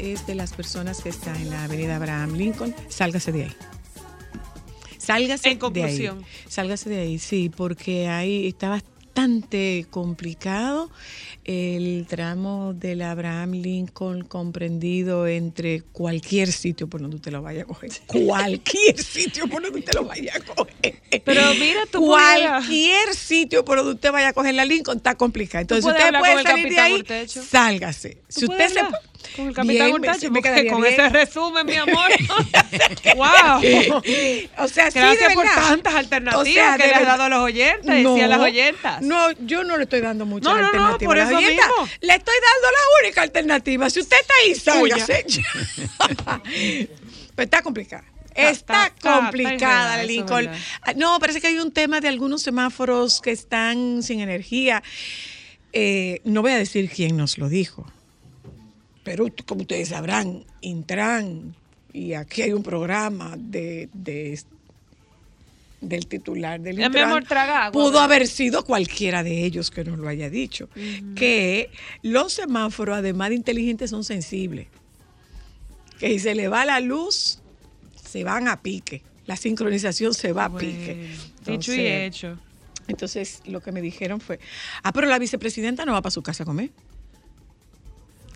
Es de las personas que está en la avenida Abraham Lincoln, sálgase de ahí. Sálgase En conclusión. de ahí. Sálgase de ahí, sí, porque ahí está bastante complicado el tramo del Abraham Lincoln comprendido entre cualquier sitio por donde usted lo vaya a coger. Cualquier sitio por donde usted lo vaya a coger. Pero mira, tú puedes- Cualquier sitio por donde usted vaya a coger la Lincoln está complicado. Entonces, usted hablar puede salir de ahí, sálgase. Si ¿Tú usted puedes se hablar con el capitán Bien, me- porque con bien. ese resumen, mi amor. wow. O sea, sí, Gracias de por tantas alternativas O sea, que le has dado a los oyentes y a las oyentas. No, yo no le estoy dando muchas No, no, no, alternativas por a las eso oyentas. mismo. Le estoy dando la única alternativa. Si usted está ahí, sálgase. Pero está complicada. Está, complicada la Lincoln. verdad. Ah, No, parece que hay un tema de algunos semáforos que están sin energía. Eh, no voy a decir quién nos lo dijo, pero como ustedes sabrán, Intran, y aquí hay un programa de, de- del titular del Intran, amor, traga agua, pudo haber sido cualquiera de ellos que nos lo haya dicho, que los semáforos, además de inteligentes, son sensibles. Que si se le va la luz, se van a pique. La sincronización se va a pique. Dicho y hecho. entonces, lo que me dijeron fue, ah, pero la vicepresidenta no va para su casa a comer.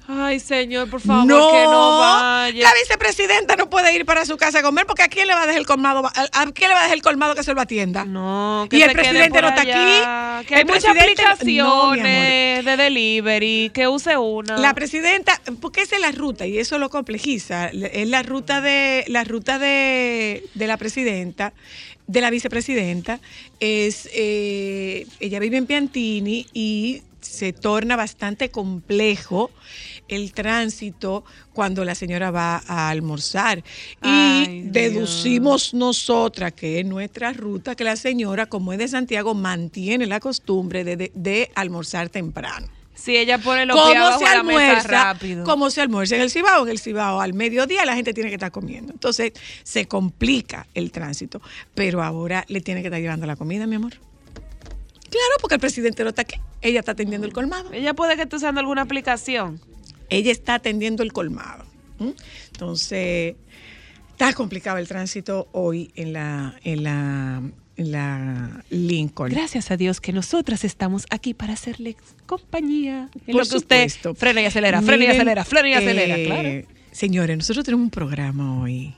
Ay, señor, por favor, que no vaya. La vicepresidenta no puede ir para su casa a comer porque ¿a quién le va a dejar el colmado? ¿A, a quién le va a dejar el colmado que se lo atienda? No, que y el se presidente no está allá, aquí. Que hay muchas No, aplicaciones de delivery, que use una. La presidenta, porque esa es la ruta y eso lo complejiza. Es la ruta de la ruta de, de la presidenta, de la vicepresidenta. Es eh, ella vive en Piantini y se torna bastante complejo el tránsito cuando la señora va a almorzar. Ay, y Dios. deducimos nosotras que es nuestra ruta que la señora, como es de Santiago, mantiene la costumbre de- de- de almorzar temprano. si ella pone los pies ¿Cómo abajo se de la mesa almuerza? rápido. ¿Cómo se almuerza en el Cibao? En el Cibao al mediodía la gente tiene que estar comiendo. Entonces se complica el tránsito. Pero ahora le tiene que estar llevando la comida, mi amor. Claro, porque el presidente no está aquí. Ella está atendiendo el colmado. Ella puede que esté usando alguna aplicación. Ella está atendiendo el colmado. Entonces, está complicado el tránsito hoy en la, en la, Lincoln. Gracias a Dios que nosotras estamos aquí para hacerle compañía. En Por lo que usted frena y acelera, frena y acelera, frena y acelera, eh, claro. Señores, nosotros tenemos un programa hoy.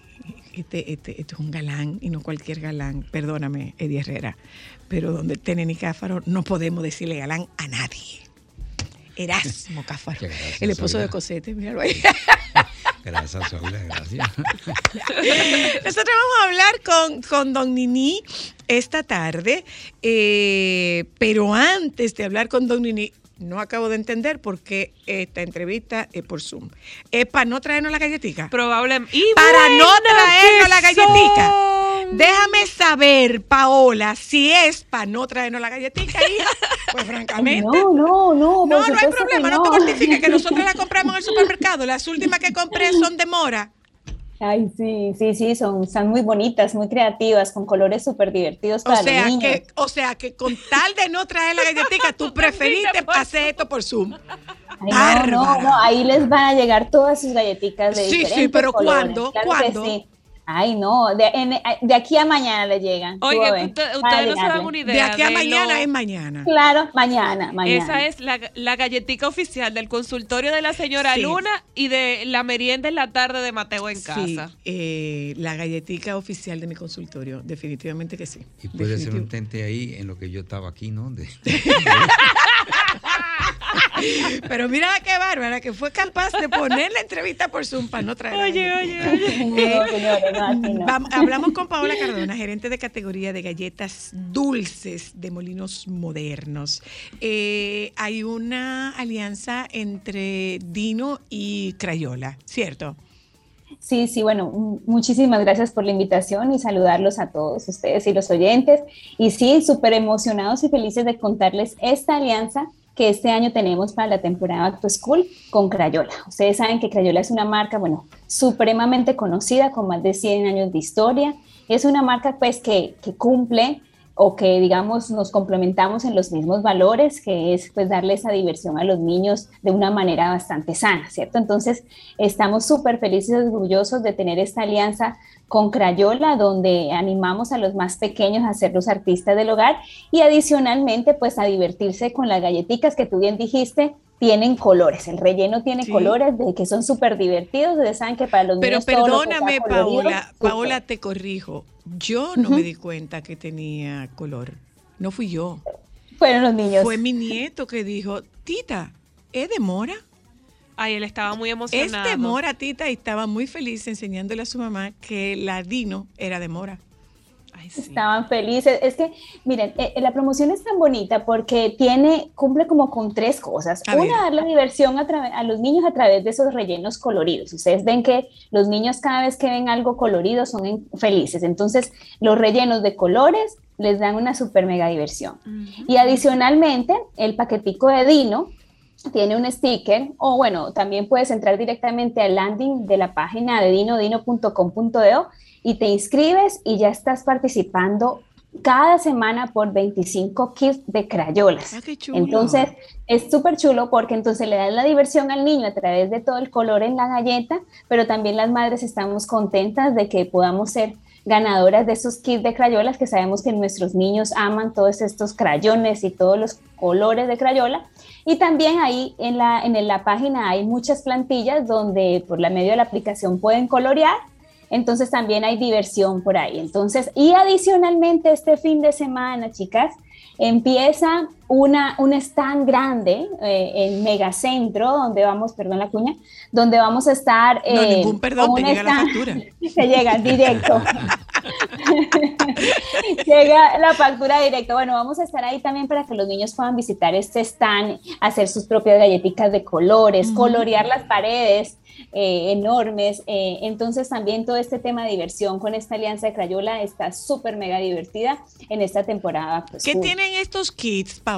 Este, este, este es un galán y no cualquier galán. Perdóname, Eddie Herrera. Pero donde tiene ni Cáfaro, no podemos decirle galán a nadie. Erasmo Cáfaro. Gracias, el esposo de. Cosete, míralo ahí. Gracias, Soyla, gracias. Nosotros vamos a hablar con, con Don Nini esta tarde, eh, pero antes de hablar con Don Nini, no acabo de entender por qué esta entrevista es por Zoom. ¿Es para no traernos la galletica? Probablemente. Para no traernos la galletica. Déjame saber, Paola, si es para no traernos la galletica, hija. Pues francamente. No, no, no. No, no hay problema, no te mortifiques, que nosotros la compramos en el supermercado. Las últimas que compré son de mora. Ay, sí, sí, sí, son, son muy bonitas, muy creativas, con colores súper divertidos O sea, los niños. que, o sea que con tal de no traer la galletica, tú preferiste hacer esto por Zoom. Ay, no, no, no, ahí les van a llegar todas sus galletitas de Sí, sí, pero ¿cuándo? claro ¿Cuándo? sí. Ay, no, de, en- de aquí a mañana le llegan. usted- a ustedes no se dan una idea. De aquí a de mañana lo- es mañana. Claro, mañana, mañana. Esa es la, la galletica oficial del consultorio de la señora Sí. Luna y de la merienda en la tarde de Mateo en Sí, casa. eh, la galletica oficial de mi consultorio, definitivamente que sí. Y puede ser un tente ahí en lo que yo estaba aquí, ¿no? De- Pero mira qué bárbara, que fue capaz de poner la entrevista por Zoom para no traer. Oye, oye, oye. No, no, no. Hablamos con Paola Cardona, gerente de categoría de galletas dulces de Molinos Modernos. Eh, hay una alianza entre Dino y Crayola, ¿cierto? Sí, sí, bueno, muchísimas gracias por la invitación y saludarlos a todos ustedes y los oyentes. Y sí, súper emocionados y felices de contarles esta alianza que este año tenemos para la temporada Back to School con Crayola. Ustedes saben que Crayola es una marca, bueno, supremamente conocida, con más de 100 años de historia. Es una marca, pues, que, que cumple o que digamos nos complementamos en los mismos valores, que es pues darle esa diversión a los niños de una manera bastante sana, ¿cierto? Entonces estamos súper felices y orgullosos de tener esta alianza con Crayola, donde animamos a los más pequeños a ser los artistas del hogar y adicionalmente pues a divertirse con las galletitas que tú bien dijiste, tienen colores, el relleno tiene Sí. colores de que son súper divertidos, ustedes saben que para los Pero niños todo sea perdóname, colorido, Paola. Paola, te corrijo. Yo no me di cuenta que tenía color. No fui yo. fueron los niños. Fue mi nieto que dijo, tita, ¿es de mora? Ay, él estaba muy Es emocionado. de mora, tita, y estaba muy feliz enseñándole a su mamá que la Dino era de mora. Ay, sí. Estaban felices. Es que, miren, eh, la promoción es tan bonita porque tiene, cumple como con tres cosas. A. Una, darle diversión a, a los niños a través de esos rellenos coloridos. Ustedes ven que los niños cada vez que ven algo colorido son en- felices. Entonces, los rellenos de colores les dan una super mega diversión. Y adicionalmente, el paquetico de Dino tiene un sticker, o bueno, también puedes entrar directamente al landing de la página de dinodino.com.do y te inscribes y ya estás participando cada semana por 25 kits de crayolas. Ah, qué chulo. Entonces, es súper chulo porque entonces le das la diversión al niño a través de todo el color en la galleta, pero también las madres estamos contentas de que podamos ser ganadoras de esos kits de crayolas que sabemos que nuestros niños aman todos estos crayones y todos los colores de crayola. Y también ahí en la, en la página hay muchas plantillas donde por la medio de la aplicación pueden colorear. Entonces también hay diversión por ahí. Entonces, y adicionalmente este fin de semana, chicas, empieza una, un stand grande eh, en Megacentro, donde vamos, perdón la cuña, donde vamos a estar... No, eh, ningún perdón, te llega la stand- factura. Se llega directo. Llega la factura directa. Bueno, vamos a estar ahí también para que los niños puedan visitar este stand, hacer sus propias galletitas de colores, colorear las paredes eh, enormes. eh, entonces también todo este tema de diversión con esta alianza de Crayola está súper mega divertida en esta temporada. pues, ¿Qué tienen estos kits, Paola?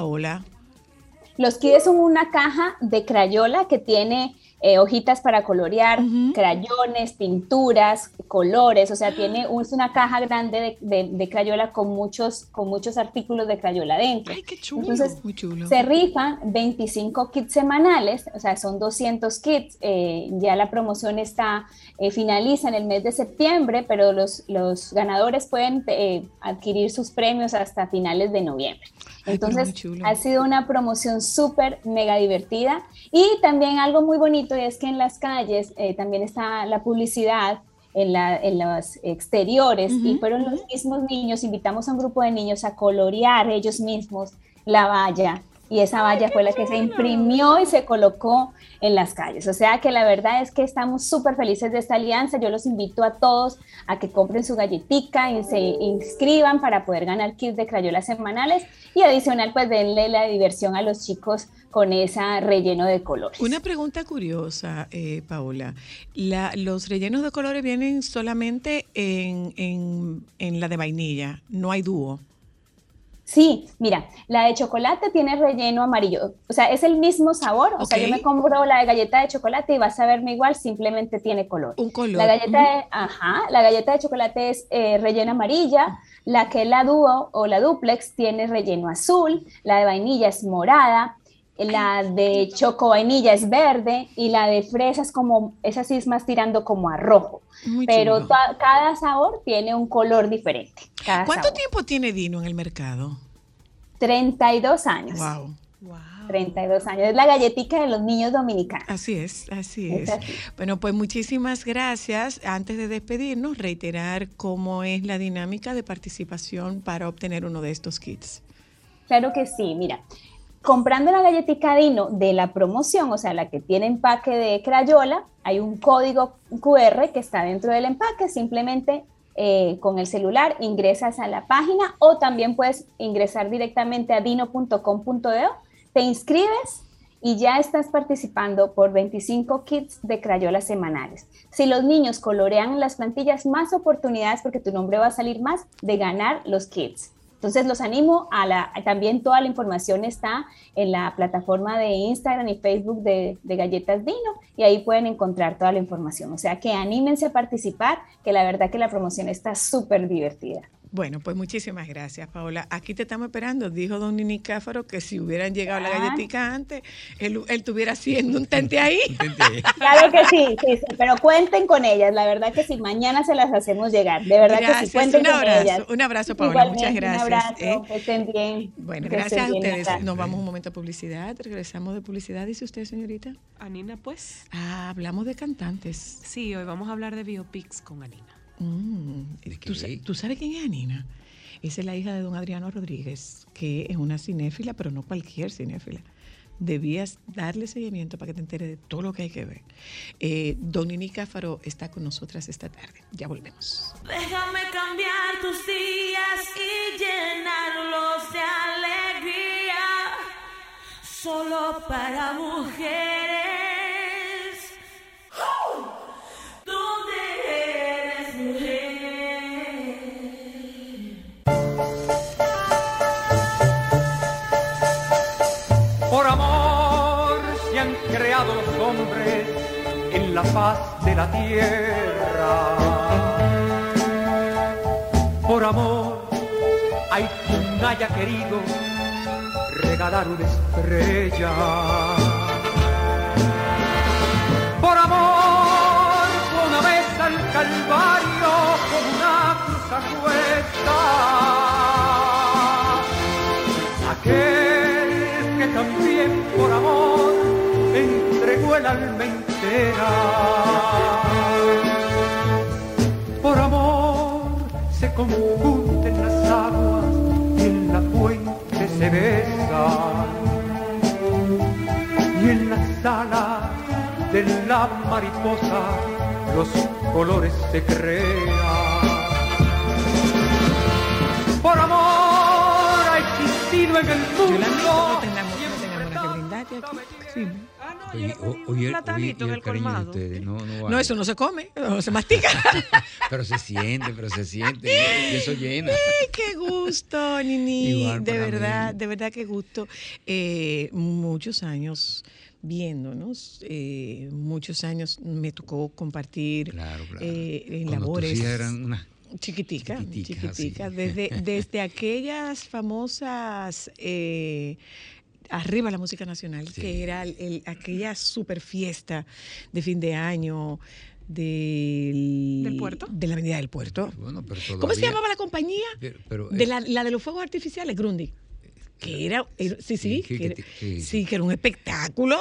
Los kits son una caja de Crayola que tiene eh, hojitas para colorear, Ujú. crayones, pinturas, colores, o sea, tiene un- es una caja grande de, de- de Crayola con muchos, con muchos artículos de Crayola dentro. Ay, qué chulo. Entonces, Muy chulo. Se rifan 25 kits semanales, o sea, son 200 kits. eh, ya la promoción está, eh, finaliza en el mes de septiembre, pero los, los ganadores pueden eh, adquirir sus premios hasta finales de noviembre. Ay, Entonces, chulo. ha sido una promoción súper mega divertida. Y también algo muy bonito es que en las calles eh, también está la publicidad en, la, en los exteriores y fueron los mismos niños, invitamos a un grupo de niños a colorear ellos mismos la valla y esa valla fue la que se imprimió y se colocó en las calles. O sea que la verdad es que estamos súper felices de esta alianza. Yo los invito a todos a que compren su galletica y se inscriban para poder ganar kits de crayolas semanales y adicional pues denle la diversión a los chicos con ese relleno de colores. Una pregunta curiosa, eh, Paola. La- ¿Los rellenos de colores vienen solamente en, en- en la de vainilla? No hay dúo. Sí, mira, la de chocolate tiene relleno amarillo, o sea, es el mismo sabor, o sea, yo me compro la de galleta de chocolate y vas a verme igual, simplemente tiene color. Un color. La galleta de, ajá, la galleta de chocolate es eh, relleno amarilla, la que es la dúo o la duplex tiene relleno azul, la de vainilla es morada, la de choco vainilla es verde y la de fresa es como, esa sí es más tirando como a rojo, Muy pero cada sabor tiene un color diferente. cada ¿Cuánto sabor. tiempo tiene Dino en el mercado? 32 años. Wow. 32 años. Es la galletica de los niños dominicanos. Así es, así Es es. así. Bueno, pues muchísimas gracias. Antes de despedirnos, reiterar cómo es la dinámica de participación para obtener uno de estos kits. Claro que sí, mira. Comprando la galletica Dino de la promoción, o sea, la que tiene empaque de Crayola, hay un código QR que está dentro del empaque. Simplemente eh, con el celular ingresas a la página o también puedes ingresar directamente a dino.com.do, te inscribes y ya estás participando por 25 kits de Crayola semanales. Si los niños colorean las plantillas, más oportunidades porque tu nombre va a salir más de ganar los kits. Entonces los animo a la, también toda la información está en la plataforma de Instagram y Facebook de, de Galletas Dino y ahí pueden encontrar toda la información. O sea que anímense a participar, que la verdad que la promoción está súper divertida. Bueno, pues muchísimas gracias, Paola. Aquí te estamos esperando. Dijo don Nini Cáfaro que si hubieran llegado la galletica antes, él, él estuviera haciendo un tente ahí. Claro que sí, sí, sí, pero cuenten con ellas. La verdad que sí, mañana se las hacemos llegar. De verdad que sí, cuenten un con ellas. un abrazo, Paola, Igualmente, muchas gracias, Un abrazo, ¿eh? que estén bien. Bueno, que gracias a bien, ustedes. Nos vamos un momento a publicidad. Regresamos de publicidad. ¿Dice usted, señorita? Anina, pues. Ah, hablamos de cantantes. Sí, hoy vamos a hablar de biopics con Anina. Mm, ¿De ¿Tú, qué? sa- tú sabes quién es Anina? Esa es la hija de don Adriano Rodríguez, que es una cinéfila, pero no cualquier cinéfila. Debías darle seguimiento para que te enteres de todo lo que hay que ver. Eh, don Nini Cáfaro está con nosotras esta tarde. Ya volvemos. Déjame cambiar tus días y llenarlos de alegría. Solo para mujeres. La de la tierra. Por amor hay quien haya querido regalar una estrella. Por amor una vez al Calvario con una cruz a cuesta aquel que también por amor el alma entera. Por amor se confunden las aguas y en la fuente se besan y en las alas de la mariposa los colores se crean. Por amor ha existido en el mundo. Yolanda, no tengamos, no tengamos nada que brindarte aquí. Sí. No, Oye, yo un platanito oye, en el colmado. ustedes, no, no, No, vale. eso no se come, no se mastica. Pero se siente, pero se siente. Y eso llena. Ay, qué gusto, Nini. Igual de verdad, mí. de verdad qué gusto. Eh, muchos años viéndonos, eh, muchos años me tocó compartir Claro, claro. eh, en Cuando labores eran una- chiquitica, chiquiticas, chiquitica, desde, desde aquellas famosas eh, Arriba la música nacional, Sí. que era el- el- aquella super fiesta de fin de año del, ¿Del puerto? De la Avenida del Puerto. Bueno, pero ¿Cómo se llamaba la compañía? Pero, pero, De la, la de los fuegos artificiales, Grundy. Que era, era- sí, sí, Sí, que- que era- que- sí, que era un espectáculo.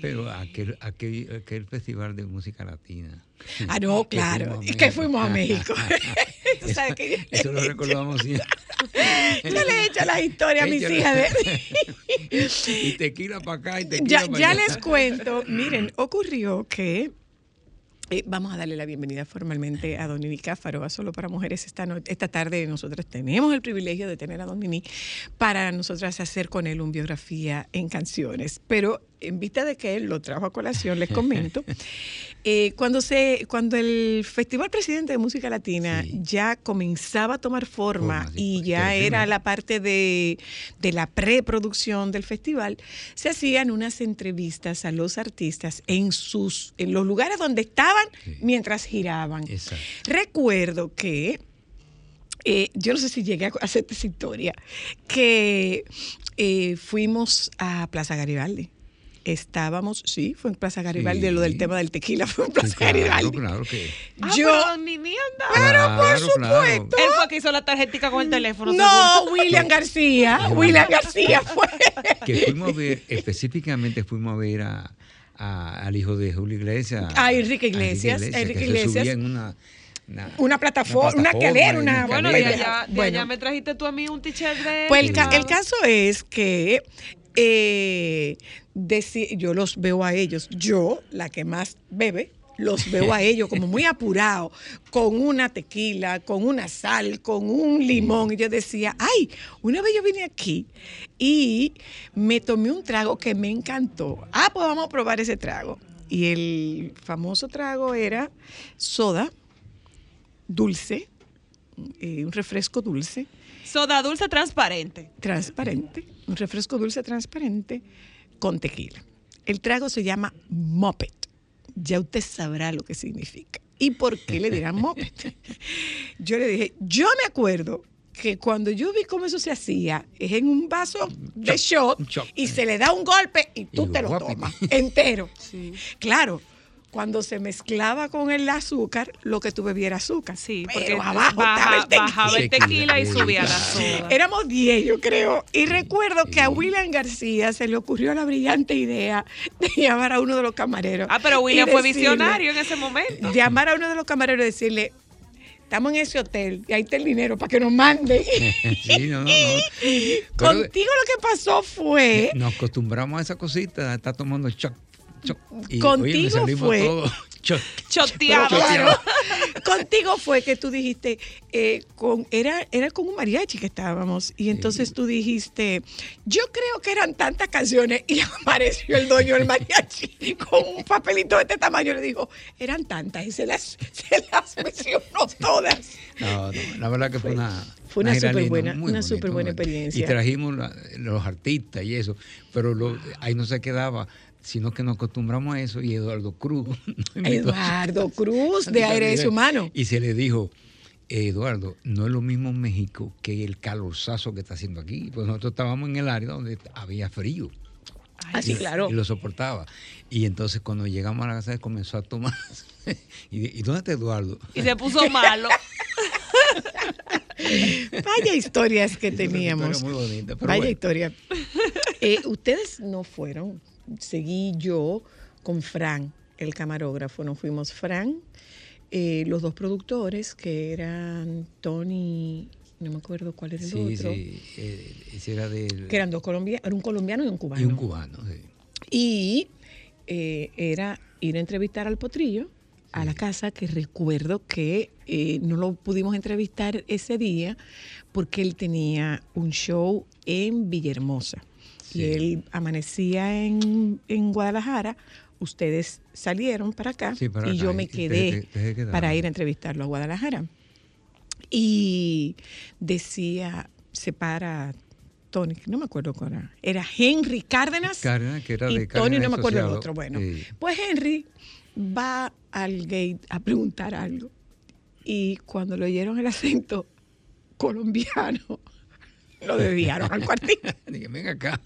pero aquel, aquel, aquel festival de música latina. Ah, no, claro, es que fuimos a México. Tú sabes que Eso lo recordamos siempre. yo le he hecho las historias a mis Échale. hijas de... y tequila para acá y tequila ya, para ya allá. les cuento, miren, ocurrió que eh, vamos a darle la bienvenida formalmente a Don Nini Cáfaro, a Solo para Mujeres. Esta, no- esta tarde nosotros tenemos el privilegio de tener a Don Nini para nosotras hacer con él un biografía en canciones. Pero en vista de que él lo trajo a colación, les comento, eh, cuando, se, cuando el Festival Presidente de Música Latina Sí. ya comenzaba a tomar forma y ya era la parte de, de la preproducción del festival, se hacían unas entrevistas a los artistas en sus en los lugares donde estaban Sí. mientras giraban. Exacto. Recuerdo que eh, yo no sé si llegué a hacer esa historia, que eh, fuimos a Plaza Garibaldi. Estábamos, sí, fue en Plaza Garibaldi, Sí. lo del tema del tequila fue en Sí, Plaza claro, Garibaldi. claro que. Ah, Yo, pero por supuesto. Él fue que hizo la tarjetica con el teléfono. no, seguro. William García, William García fue. Que fuimos a ver, específicamente fuimos a ver a, a- al hijo de Julio Iglesias. A Enrique Iglesias, a Enrique que se Iglesias. subía en una, una, Una plataforma, una escalera, en una- Bueno, de allá, de Bueno. allá me trajiste tú a mí un t-shirt de. Pues el, ca- Sí. el caso es que eh, yo los veo a ellos, yo, la que más bebe, los veo a ellos como muy apurados, con una tequila, con una sal, con un limón. Y yo decía, ay, una vez yo vine aquí y me tomé un trago que me encantó. Ah, pues vamos a probar ese trago. Y el famoso trago era soda dulce, eh, un refresco dulce Soda dulce transparente. transparente, un refresco dulce transparente con tequila. El trago se llama Moped. Ya usted sabrá lo que significa. ¿Y por qué le dirán Moped? Yo le dije, yo me acuerdo que cuando yo vi cómo eso se hacía, es en un vaso de shot y se le da un golpe y tú Y te lo tomas entero. Claro, cuando se mezclaba con el azúcar, lo que tú bebieras azúcar. Sí, Pero porque abajo baja- estaba el tequila. bajaba el tequila y subía la soda. Éramos 10, yo creo. Y recuerdo que a William García se le ocurrió la brillante idea de llamar a uno de los camareros. Ah, pero William fue decirle- visionario en ese momento. Llamar a uno de los camareros y decirle, estamos en ese hotel y ahí está el dinero para que nos manden. Sí, no, no, no. Pero Contigo lo que pasó fue... nos acostumbramos a esa cosita, a estar tomando choc. Y, Contigo oye, me salimos fue-. Choteado. Contigo fue que tú dijiste, eh, con, era, era con un mariachi que estábamos, y entonces tú dijiste, yo creo que eran tantas canciones, y apareció el dueño del mariachi con un papelito de este tamaño, le dijo, eran tantas, y se las, se las mencionó todas. No, no, la verdad que fue, una. fue una gira superbuena- linda, muy una muy bonito. experiencia. Y trajimos la- los artistas y eso, pero lo- ahí no se quedaba, sino que nos acostumbramos a eso y Eduardo Cruz. Eduardo Cruz, de Aire Humano. Y se le dijo, "Eh, Eduardo, no es lo mismo en México que el calorzazo que está haciendo aquí. Pues nosotros estábamos en el área donde había frío. Así, y, claro. y lo soportaba. Y entonces cuando llegamos a la casa comenzó a tomar. y, ¿Y dónde está Eduardo? Y se puso malo. Vaya historias que teníamos. historia muy bonita, pero Vaya bueno. historia. Eh, ustedes no fueron. Seguí yo con Fran, el camarógrafo. Nos fuimos Fran, eh, los dos productores, que eran Tony, no me acuerdo cuál era el Sí, otro. sí. eh, ese era del. Que eran dos colombianos, era un colombiano y un cubano. y un cubano, sí. Y eh, era ir a entrevistar al potrillo a la casa, que recuerdo que eh, no lo pudimos entrevistar ese día porque él tenía un show en Villahermosa. Sí. Y él amanecía en, en Guadalajara. Ustedes salieron para acá Sí, para y acá, yo me y te- quedé te- te quedaron. para ir a entrevistarlo a Guadalajara. Y decía, se para Tony, no me acuerdo cuál era. Era Henry Cárdenas. Cárdenas, que era y de Tony, Cárdenas no me acuerdo el otro. Bueno, Sí. pues Henry va al gate a preguntar algo. Y cuando le oyeron el acento colombiano, lo desviaron al cuartito. Dije, ven acá.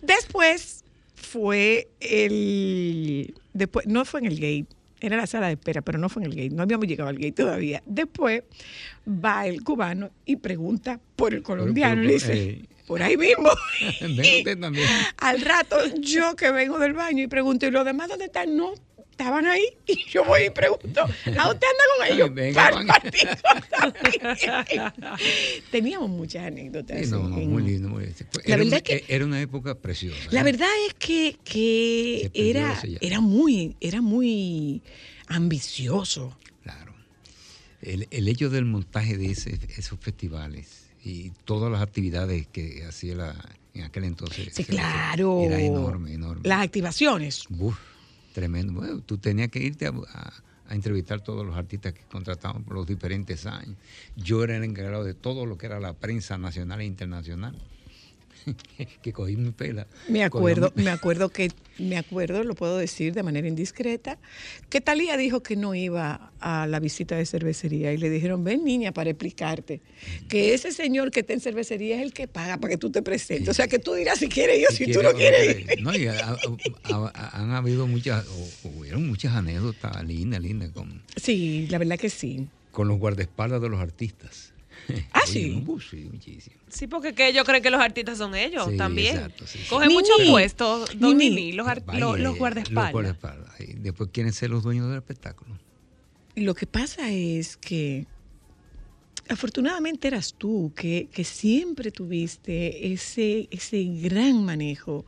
Después fue el. Después, no fue en el gate, era la sala de espera, pero no fue en el gate, no habíamos llegado al gate todavía. Después va el cubano y pregunta por el colombiano. y dice, eh. por ahí mismo. Ven usted también. Al rato, yo que vengo del baño y pregunto, ¿y los demás dónde están? No, estaban ahí y yo voy y pregunto, ¿a usted anda con ellos? Venga. Teníamos muchas anécdotas. Sí, no, no, en- muy lindo, muy lindo. La Era, verdad un- que- era una época preciosa. La ¿eh? verdad es que, que era, era muy, era muy ambicioso. Claro. El, el hecho del montaje de ese- esos festivales y todas las actividades que hacía la, en aquel entonces. Sí, claro. Era enorme, enorme. Las activaciones. Uf, tremendo. Bueno, tú tenías que irte a, a- a entrevistar todos los artistas que contrataban por los diferentes años. Yo era el encargado de todo lo que era la prensa nacional e internacional. que cogí mi pela. Me acuerdo, mi- me acuerdo que, me acuerdo, lo puedo decir de manera indiscreta, que Talía dijo que no iba a la visita de cervecería y le dijeron, ven niña para explicarte, que ese señor que está en cervecería es el que paga para que tú te presentes. O sea que tú dirás si quieres ir o si, tú quiere no quieres quiere. ir. No, y ha- ha- ha- han habido muchas, o- hubieron muchas anécdotas lindas, lindas con, Sí, la verdad que sí. con los guardaespaldas de los artistas. Ah, Oye, sí. uh, sí, muchísimo. Sí, porque que ellos creen que los artistas son ellos Sí, también. exacto, sí, sí. Cogen muchos puestos, don los, Vaya, los, los guardaespaldas. Los guardaespaldas. Y después quieren ser los dueños del espectáculo. Lo que pasa es que afortunadamente eras tú que, que siempre tuviste ese, ese gran manejo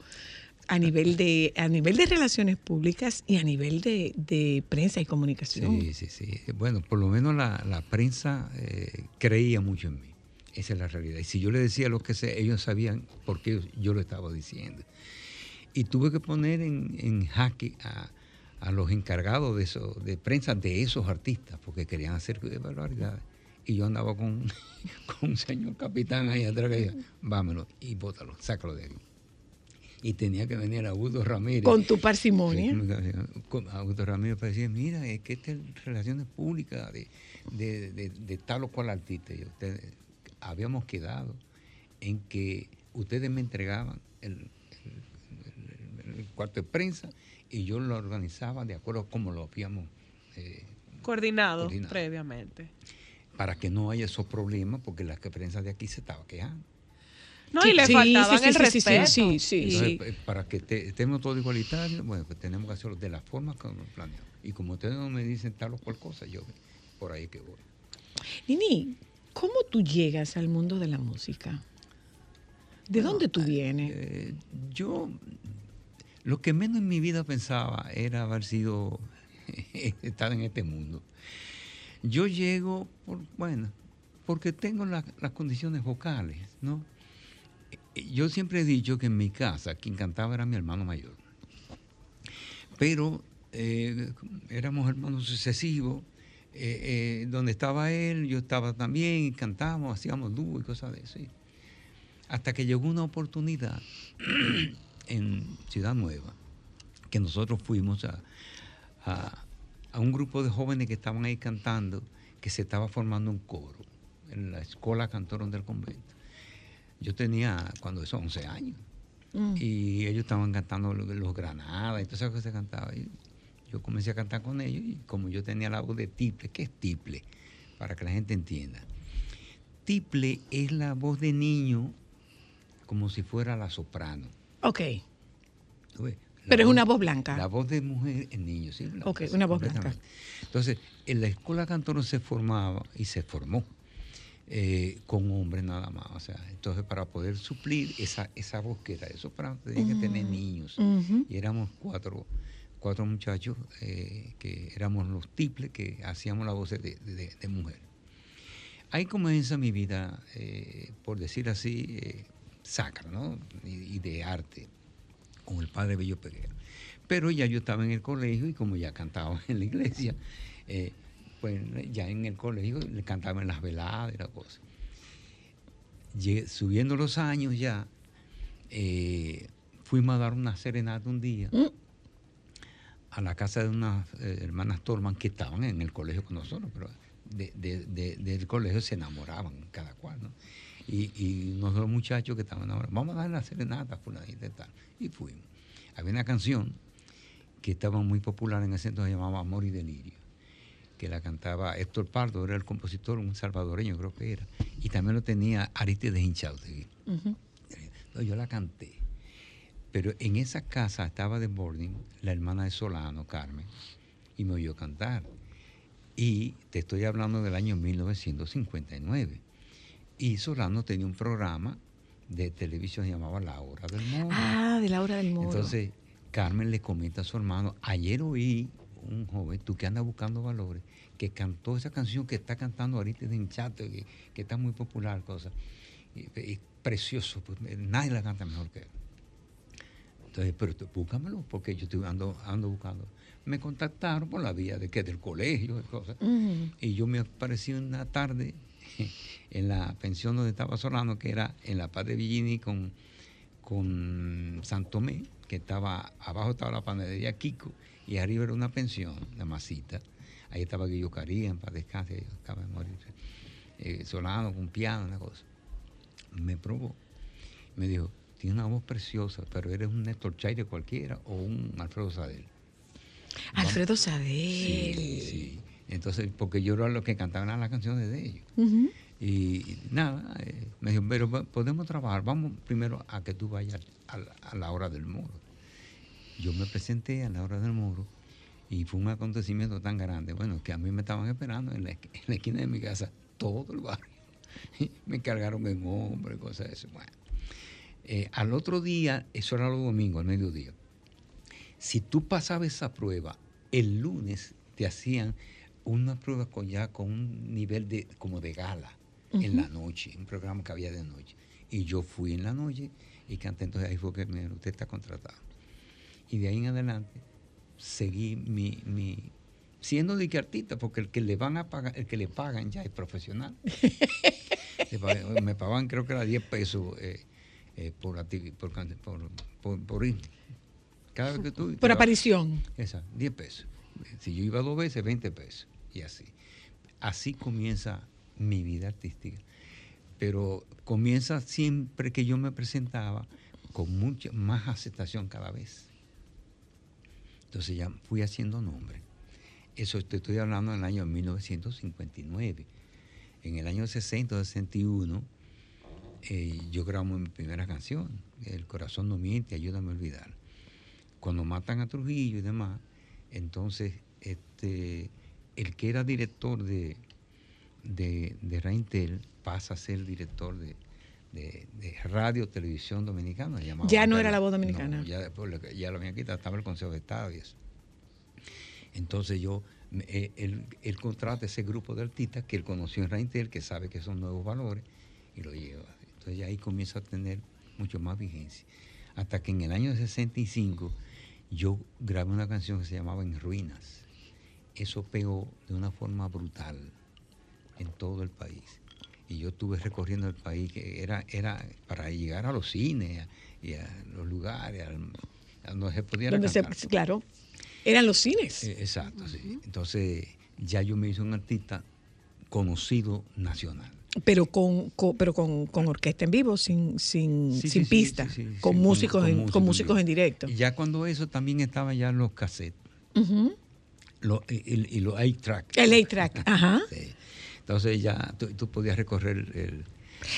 a nivel de a nivel de relaciones públicas y a nivel de, de prensa y comunicación. Sí, sí, sí. Bueno, por lo menos la, la prensa eh, creía mucho en mí. Esa es la realidad. Y si yo le decía lo que sé, ellos sabían por qué yo lo estaba diciendo. Y tuve que poner en, en jaque a, a los encargados de, eso, de prensa de esos artistas, porque querían hacer barbaridades. Y yo andaba con, con un señor capitán ahí atrás que decía, vámonos y bótalo, sácalo de aquí. Y tenía que venir Augusto Ramírez. Con tu parsimonia. Augusto Ramírez para decir, mira, es que esta es relaciones públicas de, de- de- de tal o cual artista. Y ustedes, habíamos quedado en que ustedes me entregaban el, el- el- el cuarto de prensa y yo lo organizaba de acuerdo a como lo habíamos eh, Coordinado, Coordinado. previamente. para que no haya esos problemas porque la prensa de aquí se estaba quejando. No, Sí, y le sí, faltaban sí, el sí, sí, sí, respeto. sí, sí, Y- Entonces, eh, para que te- estemos todos igualitarios, bueno, pues tenemos que hacerlo de la forma que nos planeamos. Y como ustedes no me dicen tal o cual cosa, yo por ahí que voy. Nini, ¿cómo tú llegas al mundo de la música? ¿De dónde tú vienes? Eh, yo, lo que menos en mi vida pensaba era haber sido, estar en este mundo. Yo llego, por, bueno, porque tengo la- las condiciones vocales, ¿no? Yo siempre he dicho que en mi casa quien cantaba era mi hermano mayor. Pero eh, éramos hermanos sucesivos. eh, eh, donde estaba él, yo estaba también, cantábamos, hacíamos dúo y cosas de eso. hasta que llegó una oportunidad en Ciudad Nueva, que nosotros fuimos a- a un grupo de jóvenes que estaban ahí cantando, que se estaba formando un coro en la escuela Cantorón del Convento. Yo tenía, cuando eso, 11 años. Mm. Y ellos estaban cantando los, los granadas y todo eso que se cantaba. Y yo comencé a cantar con ellos y como yo tenía la voz de tiple, ¿qué es tiple? Para que la gente entienda. Tiple es la voz de niño como si fuera la soprano. Ok, ¿Tú ves? La pero es una voz blanca. La voz de mujer es niño, sí. Ok, una voz blanca. Entonces, en la escuela Cantorón se formaba y se formó eh, con hombres nada más. O sea, entonces para poder suplir esa, esa voz que era de soprano, tenía que tener niños. Ujú. Y éramos cuatro, cuatro muchachos eh, que éramos los tiples que hacíamos la voz de, de- de mujer. Ahí comienza mi vida, eh, por decir así, sacra, ¿no? Y, y de arte, con el padre Bello Peguero. Pero ya yo estaba en el colegio y como ya cantaba en la iglesia, eh, pues ya en el colegio le cantaba en las veladas y la cosa. Llegué- subiendo los años ya, eh, fuimos a dar una serenata un día Mm. a la casa de unas eh, hermanas Torman que estaban en el colegio con nosotros, pero de- de- de- del colegio se enamoraban cada cual, ¿no? Y, y unos dos muchachos que estaban enamorados, vamos a dar la serenata, fulanita y tal. Y fuimos. Había una canción que estaba muy popular en ese entonces, se llamaba Amor y Delirio, que la cantaba Héctor Pardo, era el compositor, un salvadoreño creo que era, y también lo tenía Aristides Hinchautegui. Ujú. No, yo la canté. Pero en esa casa estaba de boarding la hermana de Solano, Carmen, y me oyó cantar. Y te estoy hablando del año 1959. Y Solano tenía un programa de televisión llamado La Hora del Moro. Ah, de la hora del moro. Entonces, Carmen le comenta a su hermano, ayer oí un joven, tú que andas buscando valores, que cantó esa canción que está cantando ahorita en chat, que, que está muy popular, cosa. Y, y precioso, pues, nadie la canta mejor que él. Entonces, pero tú, búscamelo, porque yo estoy ando, ando buscando. Me contactaron por la vía de que del colegio. Y yo me aparecí una tarde en la pensión donde estaba Solano, que era en la Paz de Villini con, con Santomé, que estaba, abajo estaba la panadería Kiko, y arriba era una pensión, la masita. Ahí estaba Guillo Caría, en paz descanse, acaba de morir. Eh, Solano con piano, una cosa. Me probó. Me dijo, tienes una voz preciosa, pero eres un Néstor Chaire cualquiera o un Alfredo Sadel. Alfredo Sí, Sadel. sí. Entonces, porque yo era lo que cantaban las canciones de ellos. Y nada, eh, me dijo, pero podemos trabajar, vamos primero a que tú vayas a la, a la hora del moro. Yo me presenté a la hora del moro y fue un acontecimiento tan grande, bueno, que a mí me estaban esperando en la, esqu- en la esquina de mi casa, todo el barrio. me cargaron en hombro y cosas de eso. Bueno, Eh, al otro día, eso era los domingos, al mediodía, si tú pasabas esa prueba, el lunes te hacían una prueba con ya con un nivel de como de gala en la noche, un programa que había de noche. Y yo fui en la noche y canté, entonces ahí fue que me usted está contratado. Y de ahí en adelante seguí mi, mi siendo de que artista, porque el que le van a pagar, el que le pagan ya es profesional. Me pagaban creo que era 10 pesos eh, eh, por, por, por, por, por ir. Cada vez que tú... Por aparición. Esa, 10 pesos. Si yo iba dos veces, 20 pesos. Y así. Así comienza mi vida artística. Pero comienza siempre que yo me presentaba con mucha más aceptación cada vez. Entonces ya fui haciendo nombre. Eso te estoy hablando en el año 1959. En el año 60, 61, eh, yo grabo mi primera canción, El corazón no miente, ayúdame a olvidar cuando matan a Trujillo y demás, entonces este, el que era director de, de, de Raintel pasa a ser director de, de- de Radio Televisión Dominicana. llamaba Ya no era La Voz. Dominicana. No, ya después lo que- ya lo habían quitado, estaba el Consejo de Estado y eso. Entonces yo, eh, él, él contrata ese grupo de artistas que él conoció en Raintel, que sabe que son nuevos valores, y lo lleva. Entonces ahí comienza a tener mucho más vigencia. Hasta que en el año 65 yo grabé una canción que se llamaba En Ruinas. Eso pegó de una forma brutal en todo el país. Y yo estuve recorriendo el país, que era, era para llegar a los cines y a los lugares, a donde se pudiera Donde se, cantar. claro, eran los cines. Eh, exacto, sí. Entonces ya yo me hice un artista conocido nacional. pero con, con- pero con, con orquesta en vivo, sin, sin, Sí, sin sí, pista, sí, con, músicos en, con músicos en directo. Y ya cuando eso también estaba ya en los cassettes, y los 8-track. El A-Track, ajá. Sí. Entonces ya tú, tú podías recorrer el...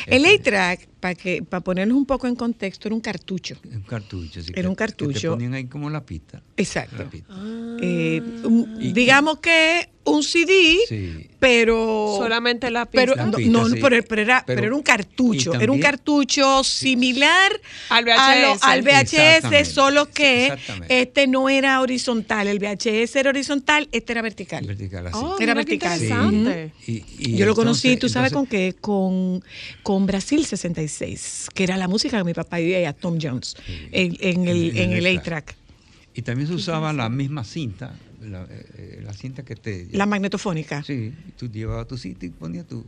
El A-Track, para que para ponernos un poco en contexto, era un cartucho. Un cartucho. así Era que- un que te cartucho. ponían ahí como la pista. Exacto. La pista. Eh, un- Y- digamos que un CD, Sí. pero Solamente la pero pista. La no, pista, no, sí. pero, pero era, Pero- pero era un cartucho, era un cartucho similar Al a lo- VHS. al VHS, solo que este no era horizontal, el VHS era horizontal, este era vertical. Vertical así. Oh, Era vertical. interesante. Y- y Yo lo conocí, ¿tú sabes con qué? Con, con Brasil 66, que era la música que mi papá oía a Tom Jones en, en el, En- en en el el A-Track, Y también se usaba la misma cinta, la, eh, eh, la cinta que te... la magnetofónica. Sí, Sí, tú llevabas tu cinta y ponías tu...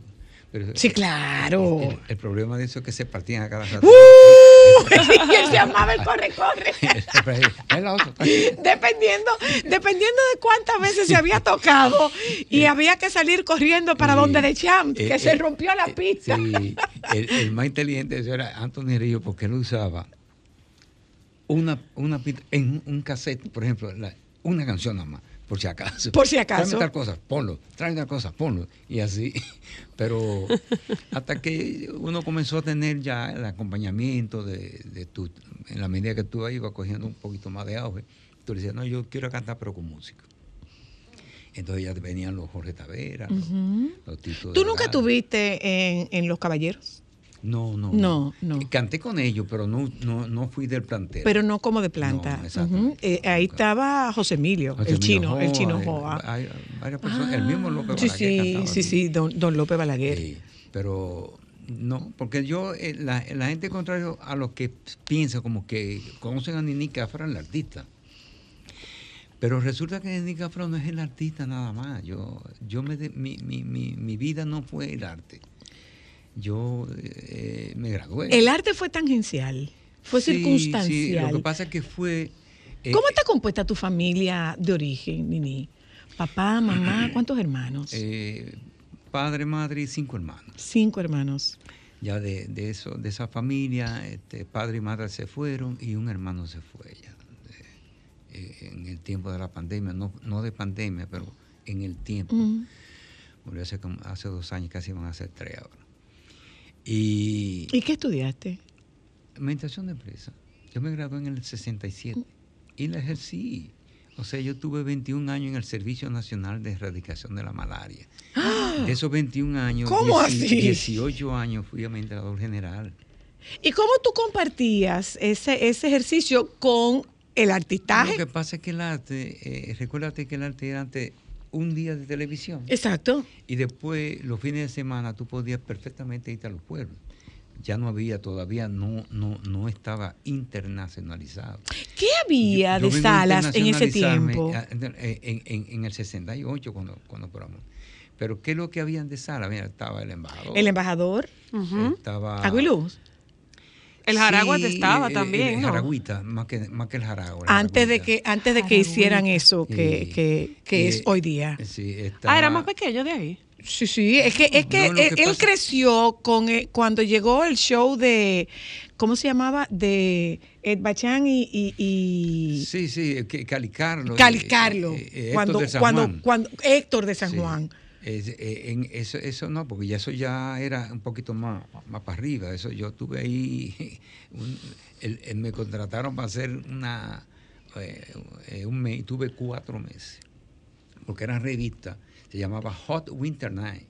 Pero claro. El, el problema de eso es que se partían a cada rato. ¡Uh! y él se llamaba el corre-corre. Dependiendo, dependiendo de cuántas veces se había tocado y había que salir corriendo para Sí. donde de Champ, que Eh, se eh, rompió la pista. Sí, el, el más inteligente de eso era Anthony Río porque él usaba una, una pista en un cassette, por ejemplo, la- una canción nada más, por si acaso. Por si acaso. Tráeme tal cosa, ponlo. Tráeme tal cosa, ponlo. Y así. Pero hasta que uno comenzó a tener ya el acompañamiento de, de tu, en la medida que tú ibas cogiendo un poquito más de auge, tú le decías, no, yo quiero cantar pero con música. Entonces ya venían los Jorge Tavera, los- los Tito ¿Tú nunca tuviste en, en Los Caballeros? No, no. No, no. Canté con ellos, pero no, no, no fui del plantel. Pero no como de planta. No. Eh, ahí estaba José Emilio, José el chino, el Joa, chino eh, Joa. hay personas, el mismo López Balaguer sí, sí, sí, don, don López Balaguer. Sí, pero no, porque yo, eh, la, la gente contrario a lo que piensa, como que conocen a Nini Cafra, el artista. Pero resulta que Nini Cafra no es el artista nada más. Yo, yo me de- mi, mi, mi, mi vida no fue el arte. Yo eh, me gradué. El arte fue tangencial, fue Sí, circunstancial. sí, lo que pasa es que fue... eh, ¿Cómo está compuesta tu familia de origen, Nini? Papá, mamá, ¿cuántos hermanos? eh, padre, madre y cinco hermanos. Cinco hermanos. ya de, de eso de esa familia este, padre y madre se fueron y un hermano se fue ya de- eh, en el tiempo de la pandemia no, no de pandemia pero en el tiempo Mm. murió hace, hace dos años casi van a ser tres ahora y ¿Y qué estudiaste? meditación de empresa yo me gradué en el 67 y la ejercí o sea, yo tuve 21 años en el Servicio Nacional de Erradicación de la Malaria. De esos 21 años, ¡Ah! ¿Cómo 10 así? 18 años fui administrador general. ¿Y cómo tú compartías ese, ese ejercicio con el artistaje? Lo que pasa es que el arte, eh, recuérdate que el arte era antes un día de televisión. Exacto. Y después, los fines de semana, tú podías perfectamente irte a los pueblos. Ya no había, todavía no, no, no estaba internacionalizado. ¿Qué había Yo- yo de salas en ese tiempo? ah, En, en- el 68, cuando, cuando. Pero ¿qué es lo que habían de sala? Mira, estaba el embajador. El embajador, Estaba... Aguiluz. El Jaraguate Sí, estaba el- también, el ¿no? Jaragüita, más que, más que el Jaragua. el Antes de que, antes de que hicieran eso que, Sí. que, que es eh, hoy día. Sí, Ah, era más pequeño de ahí. Sí, sí, es que, es que, No, él, que él pasa- creció con eh, cuando llegó el show de, ¿cómo se llamaba? De Ed Bachán y, y, y Sí, sí, que Cali Carlos. Cali eh, Carlos. eh, eh, Héctor cuando, de San cuando, Juan. cuando Héctor de San Sí. Juan. Es- eh, en eso, eso no, porque ya eso ya era un poquito más, más para arriba. Eso yo tuve ahí, un- el- el- me contrataron para hacer una, eh, eh, un mes, y tuve cuatro meses, porque era revista, se llamaba Hot Winter Night.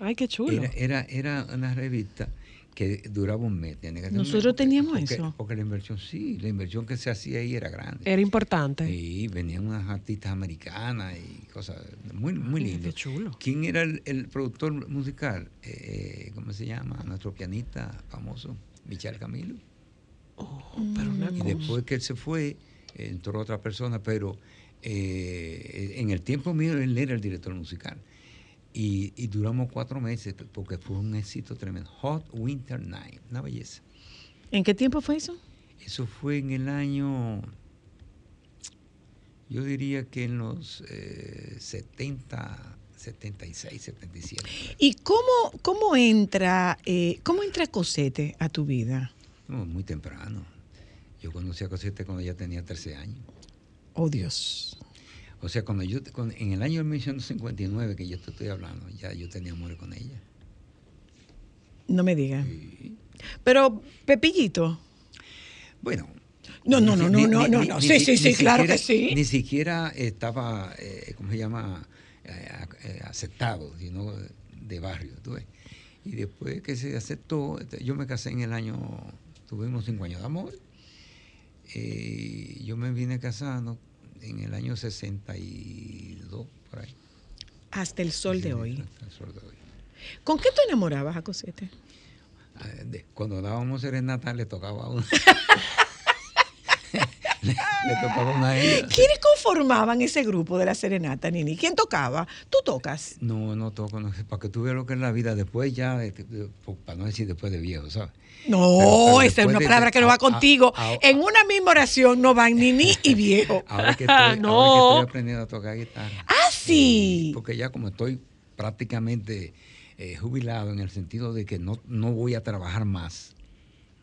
Ay, qué chulo. Era, era, era una revista que duraba un mes. tenía que Nosotros mes, teníamos porque- eso. Porque la inversión, sí, la inversión que se hacía ahí era grande. Era importante. Sí, venían unas artistas americanas y cosas muy, muy lindas. chulo. ¿Quién era el, el productor musical? Eh, ¿Cómo se llama? Nuestro pianista famoso, Michel Camilo. Pero una Y cosa. después que él se fue, eh, entró otra persona, pero eh, en el tiempo mío él era el director musical. Y, y duramos cuatro meses porque fue un éxito tremendo. Hot Winter Night, una belleza. ¿En qué tiempo fue eso? Eso fue en el año, yo diría que en los eh, 70, 76, 77. ¿Y cómo, cómo entra, eh, cómo entra Cosete a tu vida? No, muy temprano. Yo conocí a Cosette cuando ella tenía 13 años. Oh Dios. O sea, cuando yo, cuando- en el año 1959 que yo te estoy hablando, ya yo tenía amor con ella. No me digas. Pero, Pepillito. Bueno. No, no, no, no, ni- no, ni- no, no. ni Sí, sí, sí, claro que sí. Ni siquiera estaba, eh, ¿cómo se llama? Eh, eh, aceptado, sino de barrio, tú ves. Y después que se aceptó, yo me casé en el año, tuvimos cinco años de amor. Eh, yo me vine casando en el año 62, por ahí. Hasta el sol de hoy. hasta el sol de hoy. ¿Con qué tú enamorabas a Cosete? Ah, Cuando dábamos serenata le tocaba a una. le, a ellas. ¿Quiénes conformaban ese grupo de la serenata, Nini? ¿Quién tocaba? ¿Tú tocas? No, no toco, no sé, para que tú veas lo que es la vida después ya, este, para no decir después de viejo, ¿sabes? No, Pero- pero esa es una de- palabra de- que no va a- contigo. a- en una misma oración no van Nini y viejo. Ahora que, estoy, ahora que No. estoy aprendiendo a tocar guitarra. Ah, sí. Porque ya como estoy prácticamente eh, jubilado en el sentido de que no, no voy a trabajar más,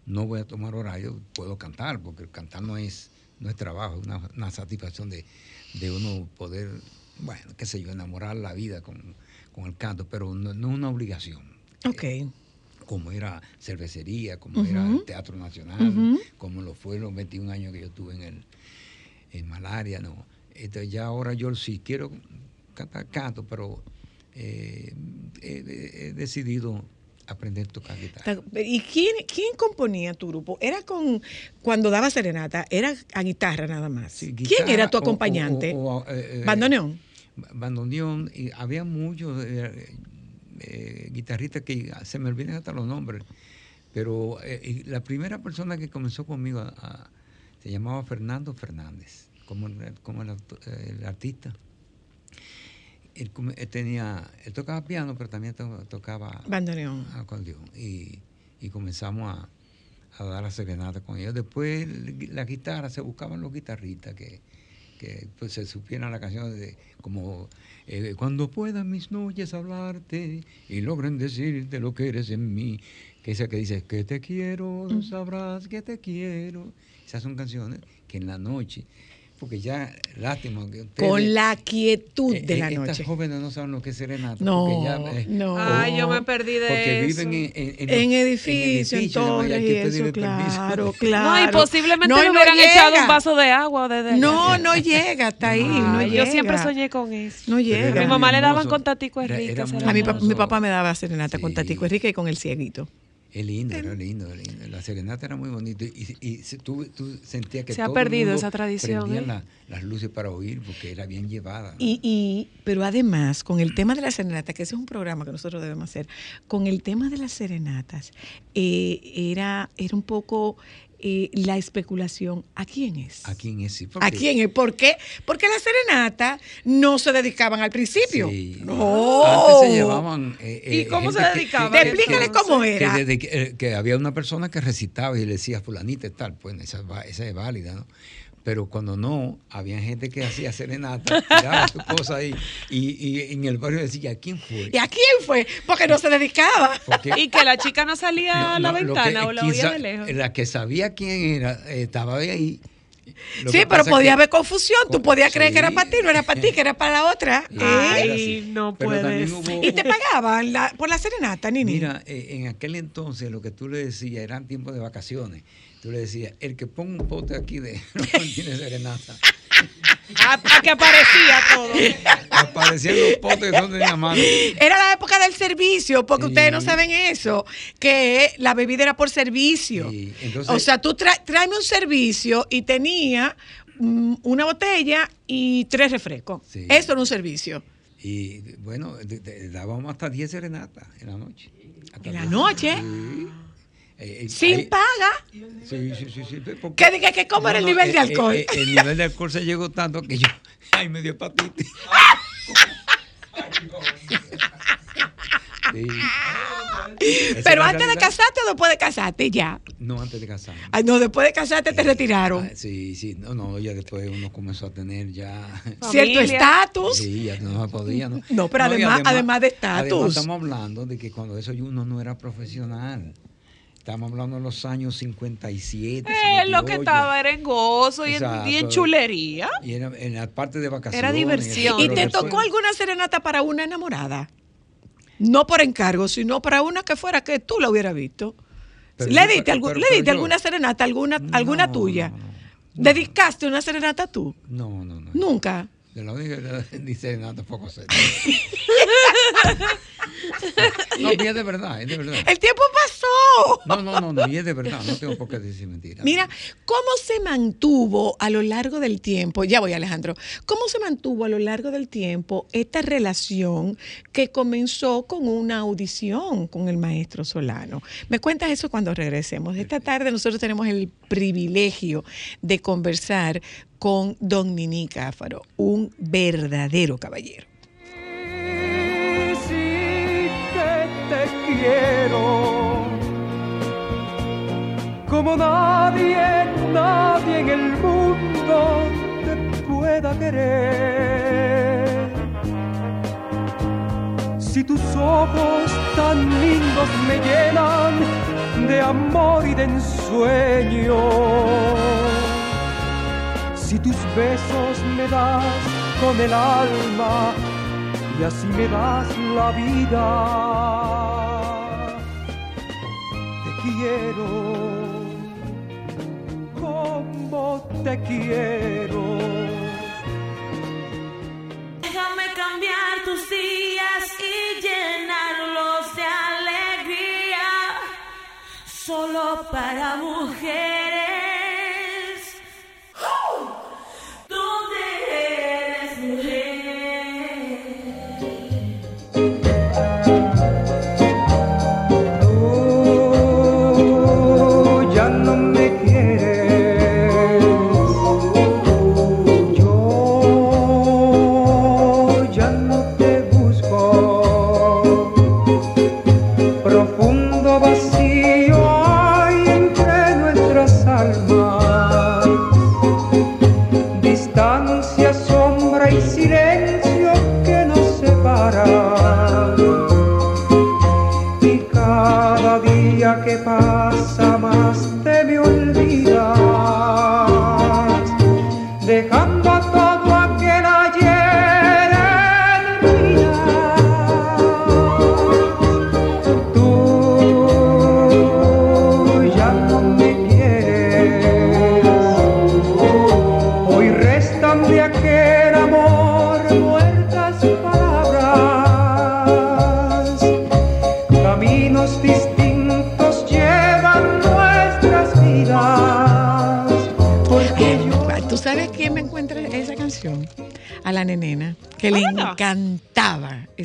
no voy a tomar horario, puedo cantar, porque el cantar no es, no es trabajo, es una, una satisfacción de, de uno poder, bueno, qué sé yo, enamorar la vida con, con el canto, pero no, no es una obligación. Ok. como era cervecería, como era el Teatro Nacional, como lo fue los 21 años que yo estuve en el en malaria, no. Entonces ya ahora yo si quiero cantar, canto, pero eh, he, he decidido aprender a tocar guitarra. ¿Y quién, quién componía tu grupo? ¿Era con, cuando daba serenata, era a guitarra nada más? Sí, ¿Quién era tu o- acompañante? o- o, eh, eh, ¿Bandoneón? bandoneón, y había muchos eh, eh, guitarristas que se me olvidan hasta los nombres, pero la primera persona que comenzó conmigo a- a- se llamaba Fernando Fernández, como, como el artista. Él, él tenía, él tocaba piano, pero también to- tocaba Bandoneón. acordeón. Y, y comenzamos a, a dar la serenata con ellos. Después la guitarra, se buscaban los guitarristas que, que pues, se supieran la canción de como eh, cuando puedan mis noches hablarte y logren decirte lo que eres en mí. Que esa que dice que te quiero, sabrás que te quiero. Esas son canciones que en la noche, porque ya, lástima que ustedes... Con la quietud eh, de la eh, noche. Estas jóvenes no saben lo que es serenata. No, porque ya, eh, no. Ay, yo me perdí de porque eso. viven en, en, En edificio, en edificios, hay torres y eso, claro, claro. No, y posiblemente No, no hubieran echado un vaso de agua desde No, no llega hasta ahí. No yo siempre soñé con eso. No llega. A mi mamá le daban con Tatico Enrique. era era A mi, la mi papá me daba serenata con. Tatico Enrique y con el cieguito. Es lindo, era lindo, lindo. La serenata era muy bonita y, tú, tú sentías que Se ha el perdido mundo esa tradición, ¿eh? la- las luces para oír porque era bien llevada. Y, y, pero además, con el tema de la serenata, que ese es un programa que nosotros debemos hacer, con el tema de las serenatas, eh, era, era un poco eh, la especulación. ¿A quién es? ¿A quién es? Sí, ¿A porque- quién es? ¿Por qué? Porque las serenatas no se dedicaban al principio. Sí. No. Antes se llevaban. eh, ¿Y eh, cómo se que- dedicaban? que- Explícale que- cómo era. que, eh, que había una persona que recitaba y le decía fulanita y tal, pues esa, esa es válida, ¿no? Pero cuando no, había gente que hacía serenata, tiraba su cosa ahí y, y en el barrio decía, ¿quién fue? ¿Y a quién fue? Porque no se dedicaba. Porque- Y que la chica no salía a la no, ventana que o la oía de lejos. La que sabía quién era, estaba ahí. Lo Sí, pero podía que- haber confusión. Tú Co- podías creer que era para ti, no era para ti, que era para la otra. ¿eh? Ay, así. no Pero puede también ser. hubo- Y te pagaban la- por la serenata, Nini. Mira, eh, en aquel entonces lo que tú le decías eran tiempos de vacaciones. Tú le decías, el que ponga un pote aquí de tiene serenata. Hasta que aparecía todo. Aparecían los potes que son de mano. Era la época del servicio, porque Sí. ustedes no saben eso, que la bebida era por servicio. Sí, entonces- o sea, tú tra- tráeme un servicio y tenía mm, una botella y tres refrescos. Sí. Eso era un servicio. Y bueno, dábamos hasta 10 serenatas en la noche. Hasta ¿En la 10. noche? Sí. Eh, eh, Sin paga. Sí, sí, sí. sí porque- ¿Qué diga que cómo era el nivel de eh, alcohol? eh, el nivel de alcohol se llegó tanto que yo, ay, me dio hepatitis. Sí. Pero antes de casarte o después de casarte, ya. No, antes de casarme. Ay, no, después de casarte te retiraron. Ah, sí, sí, no, no, ya después uno comenzó a tener ya. Cierto estatus. Sí, ya no se podía, ¿no? No, pero además- además de estatus. Además estamos hablando de que cuando eso uno no era profesional. Estamos hablando de los años 57. Eh, lo que 58, estaba era en gozo y en, y en Exacto. chulería. Y era en la parte de vacaciones. Era diversión. ¿Y te tocó alguna serenata para una enamorada? No por encargo, sino para una que fuera que tú la hubieras visto. Pero ¿Le diste, pero- pero- ¿le diste yo- alguna serenata, alguna, alguna tuya? no, no. ¿Dedicaste una serenata tú? No, no, no. Nunca. De la única dice nada tampoco sé. No, y es de verdad, es de verdad. El tiempo pasó. No, no, no, no, y es de verdad, no tengo por qué decir mentira. Mira, ¿cómo se mantuvo a lo largo del tiempo? Ya voy, Alejandro. ¿Cómo se mantuvo a lo largo del tiempo esta relación que comenzó con una audición con el maestro Solano? Me cuentas eso cuando regresemos. Esta tarde nosotros tenemos el privilegio de conversar con don Nini Cáfaro, un verdadero caballero. Quiero. Como nadie, nadie en el mundo te pueda querer. Si tus ojos tan lindos me llenan de amor y de ensueño. Si tus besos me das con el alma y así me das la vida. Te quiero, como te quiero. Déjame cambiar tus días y llenarlos de alegría, solo para mujeres.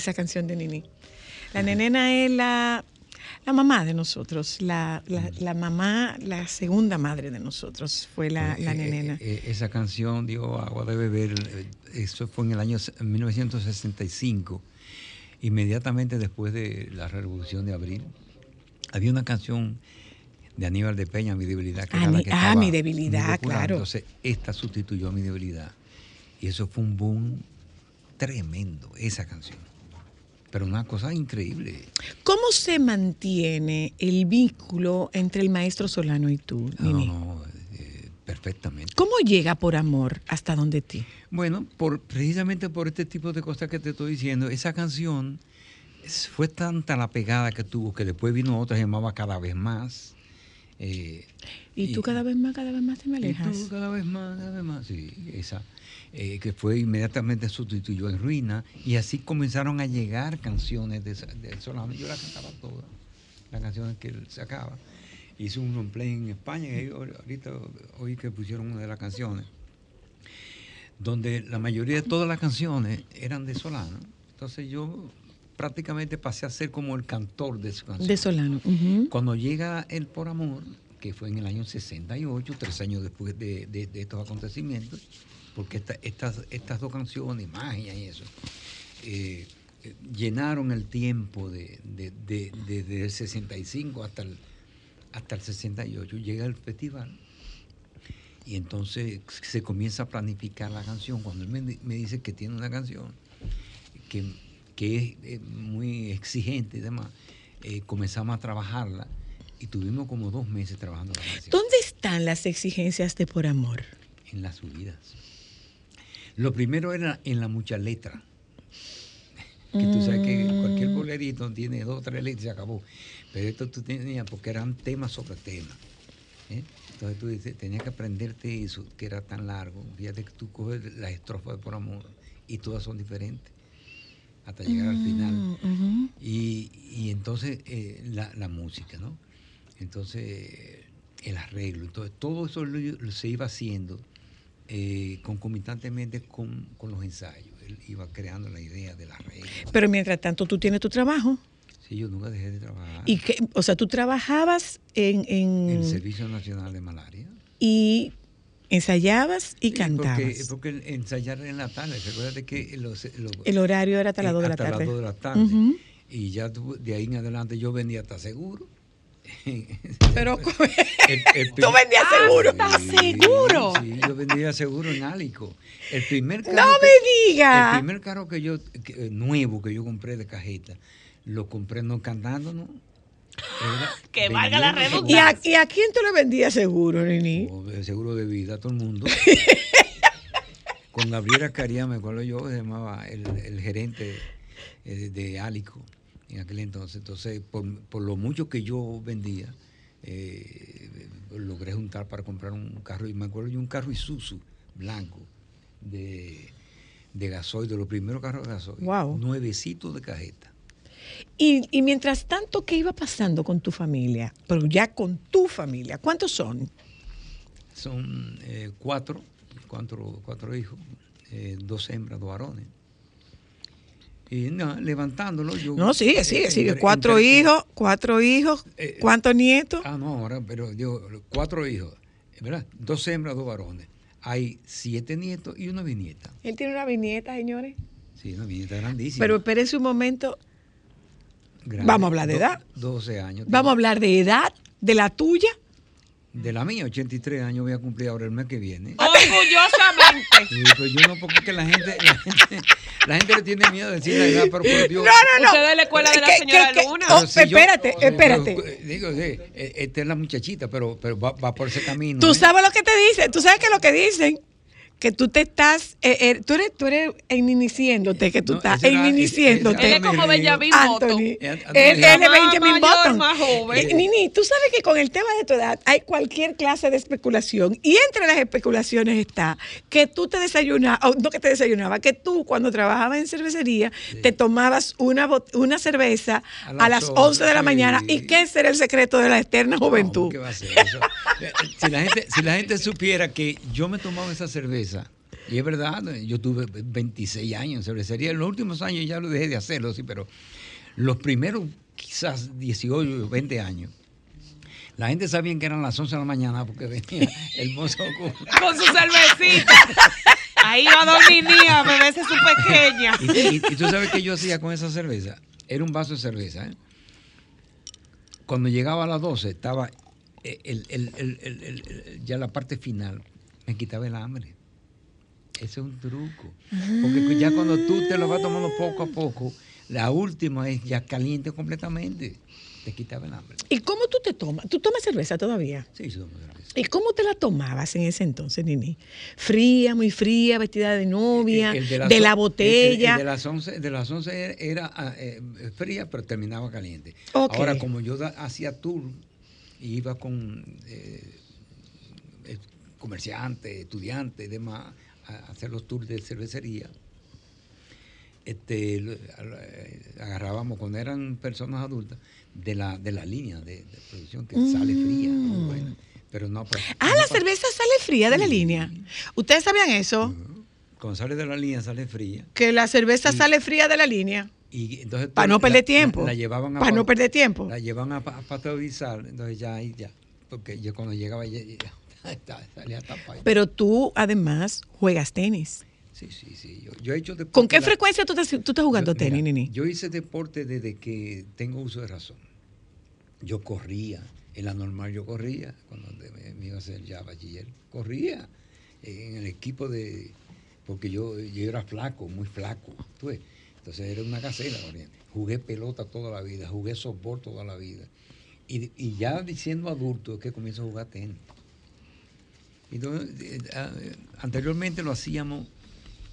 Esa canción de Nini. La nenena es la, la mamá de nosotros, la, la- la mamá, la segunda madre de nosotros, fue la, la Eh, nenena. eh, eh, esa canción dio agua de beber. Eso fue en el año 1965, inmediatamente después de la Revolución de Abril. Había una canción de Aníbal de Peña, Mi debilidad. Que era la Ani- que ah, estaba Mi debilidad, claro. Entonces, esta sustituyó a Mi debilidad. Y eso fue un boom tremendo, esa canción. Pero una cosa increíble. ¿Cómo se mantiene el vínculo entre el maestro Solano y tú, No, Nini? no, eh, perfectamente. ¿Cómo llega por amor hasta donde ti? Bueno, por, precisamente por este tipo de cosas que te estoy diciendo, esa canción fue tanta la pegada que tuvo que después vino otra llamaba Cada vez más. eh, Y, tú cada vez más, cada vez más te me y alejas. tú cada vez más, cada vez más, sí, esa, eh, que fue inmediatamente sustituyó en Ruina, y así comenzaron a llegar canciones de, Solano. Yo las cantaba todas, las canciones que él sacaba. Hizo un long play en España, y ahorita oí que pusieron una de las canciones, donde la mayoría de todas las canciones eran de Solano. Entonces yo prácticamente pasé a ser como el cantor de su canción. De Solano. Cuando llega el Por Amor, que fue en el año 68, tres años después de, de- de estos acontecimientos, porque esta- estas, estas dos canciones, Magia y eso, eh, llenaron el tiempo de, de- de- desde el 65 hasta el, hasta el 68. Llega el festival y entonces se comienza a planificar la canción. Cuando él me dice que tiene una canción que, que es eh, muy exigente y demás, eh, comenzamos a trabajarla y tuvimos como dos meses trabajando la canción ¿Dónde están las exigencias de por amor? en las subidas. Lo primero era en la mucha letra. Que tú sabes que cualquier Mm. bolerito tiene dos o tres letras y se acabó. Pero esto tú tenías porque eran temas sobre temas. ¿eh? Entonces tú dices, tenías que aprenderte eso, que era tan largo. Fíjate que tú coges las estrofas de por amor y todas son diferentes hasta llegar al final. Mm. Y, y entonces eh, la, la música, ¿no? Entonces el arreglo, entonces todo eso lo- lo se iba haciendo eh, concomitantemente con, con los ensayos. Él iba creando la idea del arreglo. Pero mientras tanto tú tienes tu trabajo. Sí, yo nunca dejé de trabajar Y que, o sea, tú trabajabas en, en- el Servicio Nacional de Malaria. y ensayabas y Sí, cantabas. Porque, porque ensayar en la tarde, recuérdate que los, los- El horario era hasta las eh, 2 de la hasta las tarde. dos de la tarde. Y ya de ahí en adelante yo vendía hasta seguro. Pero El- el tú vendías seguro. ¿Estás seguro? Sí, yo vendía seguro en Álico. El primer carro No que- me diga. El primer carro que yo, que- eh, nuevo que yo compré de cajeta, lo compré no cantando, ¿no? Era Que valga la vendiendo ¿Y a, seguro. y a quién tú le vendías seguro, Nini? O de seguro de vida a todo el mundo. Con Gabriela Caría, me acuerdo yo, se llamaba el, el gerente eh, de, de Álico en aquel entonces. Entonces, por, por lo mucho que yo vendía, eh, logré juntar para comprar un carro. Y me acuerdo yo un carro Isuzu blanco de, de gasoil, de los primeros carros de gasoil. Wow. Nuevecito de cajeta. Y, y mientras tanto, ¿qué iba pasando con tu familia? Pero ya con tu familia. ¿Cuántos son? Son eh, cuatro, cuatro, cuatro hijos, eh, dos hembras, dos varones. Y no, levantándolo yo... No, sigue, sigue, eh, sigue. entre- Cuatro entre- hijos, cuatro hijos. Eh, ¿Cuántos nietos? Ah, no, ahora, pero yo, cuatro hijos, ¿verdad? Dos hembras, dos varones. Hay siete nietos y una bisnieta. Él tiene una bisnieta, señores. Sí, una bisnieta grandísima. Pero espérense un momento. grande. vamos a hablar de Do- edad. 12 años. Vamos a hablar de edad, de la tuya. De la mía, 83 años, voy a cumplir ahora el mes que viene. Orgullosamente. Sí, pero yo no, porque es que la gente, la gente, la gente le tiene miedo de decir la edad, pero por Dios. No, no, no. Usted de la escuela de la ¿Qué- señora qué- qué? Luna. Oh, yo- espérate, pero, espérate. eh, digo, sí, eh, esta es la muchachita, pero, pero va, va por ese camino. Tú ¿eh? sabes lo que te dicen. Tú sabes que lo que dicen. Que tú te estás. eh, eh, tú eres, tú eres iniciándote, que tú No, estás iniciándote. Él es como Benjamin. Button. Eh, Él, es Benjamin Button. más joven. Eh, Nini, tú sabes que con el tema de tu edad hay cualquier clase de especulación. Y entre las especulaciones está que tú te desayunabas, no que te desayunabas, que tú cuando trabajabas en cervecería te tomabas una, una cerveza a A las, las 11 de la mañana. ¿Y qué ese era el secreto de la eterna juventud? No, ¿qué va a ser eso? Eh, si, la gente, si la gente supiera que yo me tomaba esa cerveza, y es verdad, yo tuve 26 años en cervecería, en los últimos años ya lo dejé de hacerlo, sí, pero los primeros quizás 18 o 20 años, la gente sabía que eran las 11 de la mañana porque venía el mozo con... Con su cervecita. Ahí va a dormir Nia, a beberse su pequeña. Y, y- y tú sabes qué yo hacía con esa cerveza. Era un vaso de cerveza. ¿eh? Cuando llegaba a las 12, estaba el- el- el- ya la parte final. Me quitaba el hambre. Ese es un truco. Porque ya cuando tú te lo vas tomando poco a poco, la última es ya caliente completamente. Te quitaba el hambre. ¿Y cómo tú te tomas? ¿Tú tomas cerveza todavía? Sí, sí, tomo cerveza. ¿Y cómo te la tomabas en ese entonces, Nini? Fría, muy fría, vestida de novia, El de, la botella. el de las 11, de las 11 era ah, eh, fría, pero terminaba caliente. Ahora, como yo da- hacía tour, y iba con eh, eh, comerciantes, estudiantes y demás, a hacer los tours de cervecería, este, eh, agarrábamos, cuando eran personas adultas, de la, de la línea de, de producción que sale fría, muy buena. Pero no, pues, ah, no la cerveza sale fría de la línea. ¿Ustedes sabían eso? Cuando sale de la línea sale fría. Que la cerveza sale fría de la línea. Y entonces Para no perder la- tiempo. La, llevaban a Para pa- no perder tiempo. La llevaban a, a pasteurizar, entonces ya ahí ya. Porque yo cuando llegaba ya, ya- salía. Pero tú, además, juegas tenis. Sí, sí, sí. Yo, yo he hecho deporte. ¿Con qué la- frecuencia tú estás, tú estás jugando yo- tenis, mira, Nini? Yo hice deporte desde que tengo uso de razón. Yo corría, en la normal yo corría, cuando me, iba a hacer ya bachiller, corría en el equipo de, porque yo, yo era flaco, muy flaco, tú ves. entonces era una casera. Jugué pelota toda la vida, jugué softball toda la vida. Y, y ya siendo adulto es que comienzo a jugar tenis. Entonces, eh, ah, anteriormente lo hacíamos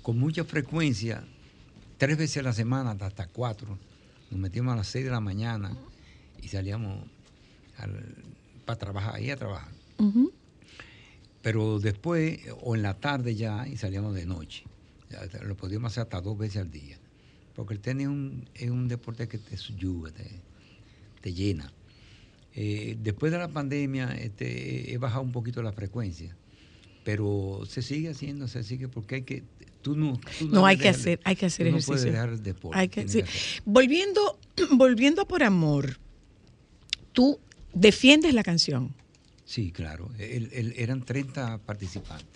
con mucha frecuencia, tres veces a la semana, hasta, cuatro. Nos metíamos a las seis de la mañana y salíamos para trabajar, ahí a trabajar. Pero después, o en la tarde ya, y salíamos de noche. Lo podíamos hacer hasta dos veces al día. Porque el tenis es un, es un deporte que te subyuga, te, te llena. Eh, después de la pandemia este, he bajado un poquito la frecuencia, pero se sigue haciendo, se sigue porque hay que... Tú no, tú No, hay que dejar- hacer, hay que hacer tú no ejercicio. puedes dejar el deporte. Hay que, sí. que hacer. Volviendo, volviendo a por amor, tú defiendes la canción. Sí, claro. El- el- eran 30 participantes.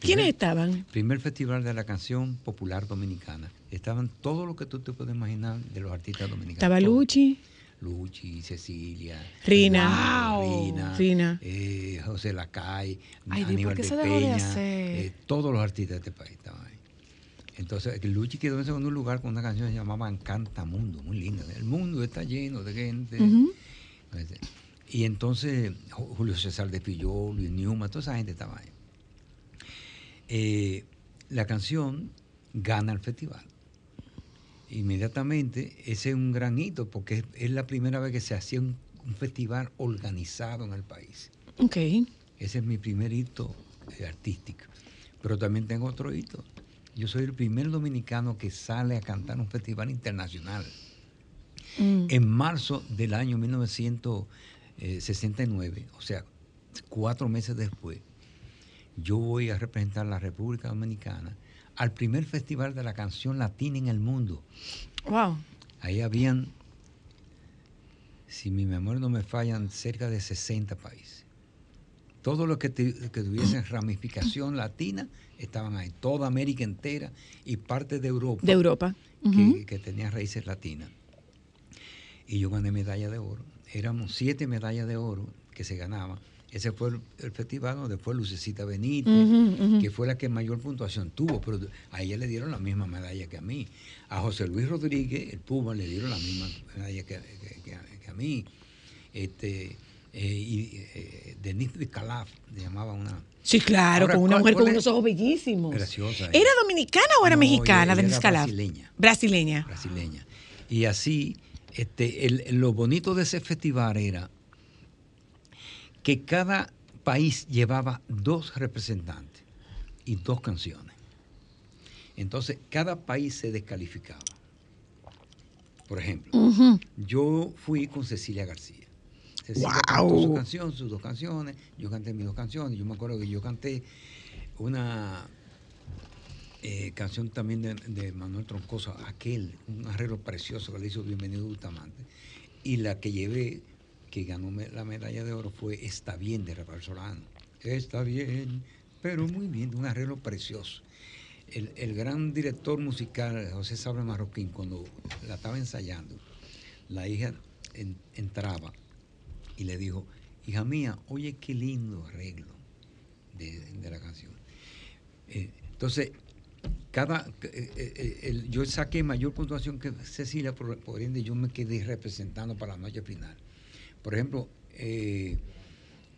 ¿Quiénes estaban? Primer Festival de la Canción Popular Dominicana. Estaban todo lo que tú te puedes imaginar de los artistas dominicanos. Estaba. Luchi, Luchi, Cecilia, Rina. Wow. Rina, Rina. eh, José Lacay, Ay, Aníbal ¿por qué de de Peña, hacer? eh, todos los artistas de este país estaban ahí. Entonces, Luchi quedó en segundo lugar con una canción que se llamaba Encanta Mundo, muy linda. El mundo está lleno de gente. Este, Y entonces Ju- Julio César de Fillol, Luis Newman, toda esa gente estaba ahí. Eh, la canción gana el festival. Inmediatamente, ese es un gran hito porque es, es la primera vez que se hacía un, un festival organizado en el país. Ok. Ese es mi primer hito eh, artístico. Pero también tengo otro hito. Yo soy el primer dominicano que sale a cantar un festival internacional. Mm. En marzo del año 1969, o sea, cuatro meses después, yo voy a representar a la República Dominicana al primer festival de la canción latina en el mundo. Wow. Ahí habían, si mi memoria no me fallan, cerca de 60 países. Todos los que, tu- que tuviesen ramificación latina estaban ahí, toda América entera y parte de Europa, De Europa. que, Ujú. que tenía raíces latinas. Y yo gané medalla de oro. Éramos siete medallas de oro que se ganaban. Ese fue el, el festival donde fue Lucecita Benítez, que fue la que mayor puntuación tuvo, pero a ella le dieron la misma medalla que a mí. A José Luis Rodríguez, el Puma, le dieron la misma medalla que, que- que a, que a mí. Este, eh, y eh, Denise de Calaf, le llamaba una Sí, claro, Ahora, con una ¿cuál- mujer con unos ojos bellísimos. Graciosa ella. ¿Era dominicana o era No, mexicana, Denise Calaf? brasileña. Brasileña. brasileña. Y así, este, el- lo bonito de ese festival era que cada país llevaba dos representantes y dos canciones. Entonces, cada país se descalificaba. Por ejemplo, yo fui con Cecilia García. Cecilia ¡Guau! cantó su canción, sus dos canciones, yo canté mis dos canciones. Yo me acuerdo que yo canté una eh, canción también de, de Manuel Troncoso, aquel, un arreglo precioso que le hizo Bienvenido Bustamante. Y la que llevé, que ganó la medalla de oro, fue Está bien de Rafael Solano. Está bien, pero muy bien, un arreglo precioso. El, el gran director musical, José Sabre Marroquín, cuando la estaba ensayando, la hija en- entraba y le dijo, hija mía, oye qué lindo arreglo de, la canción. Eh, entonces, cada, eh, eh, yo saqué mayor puntuación que Cecilia, por, por ende yo me quedé representando para la noche final. Por ejemplo, eh,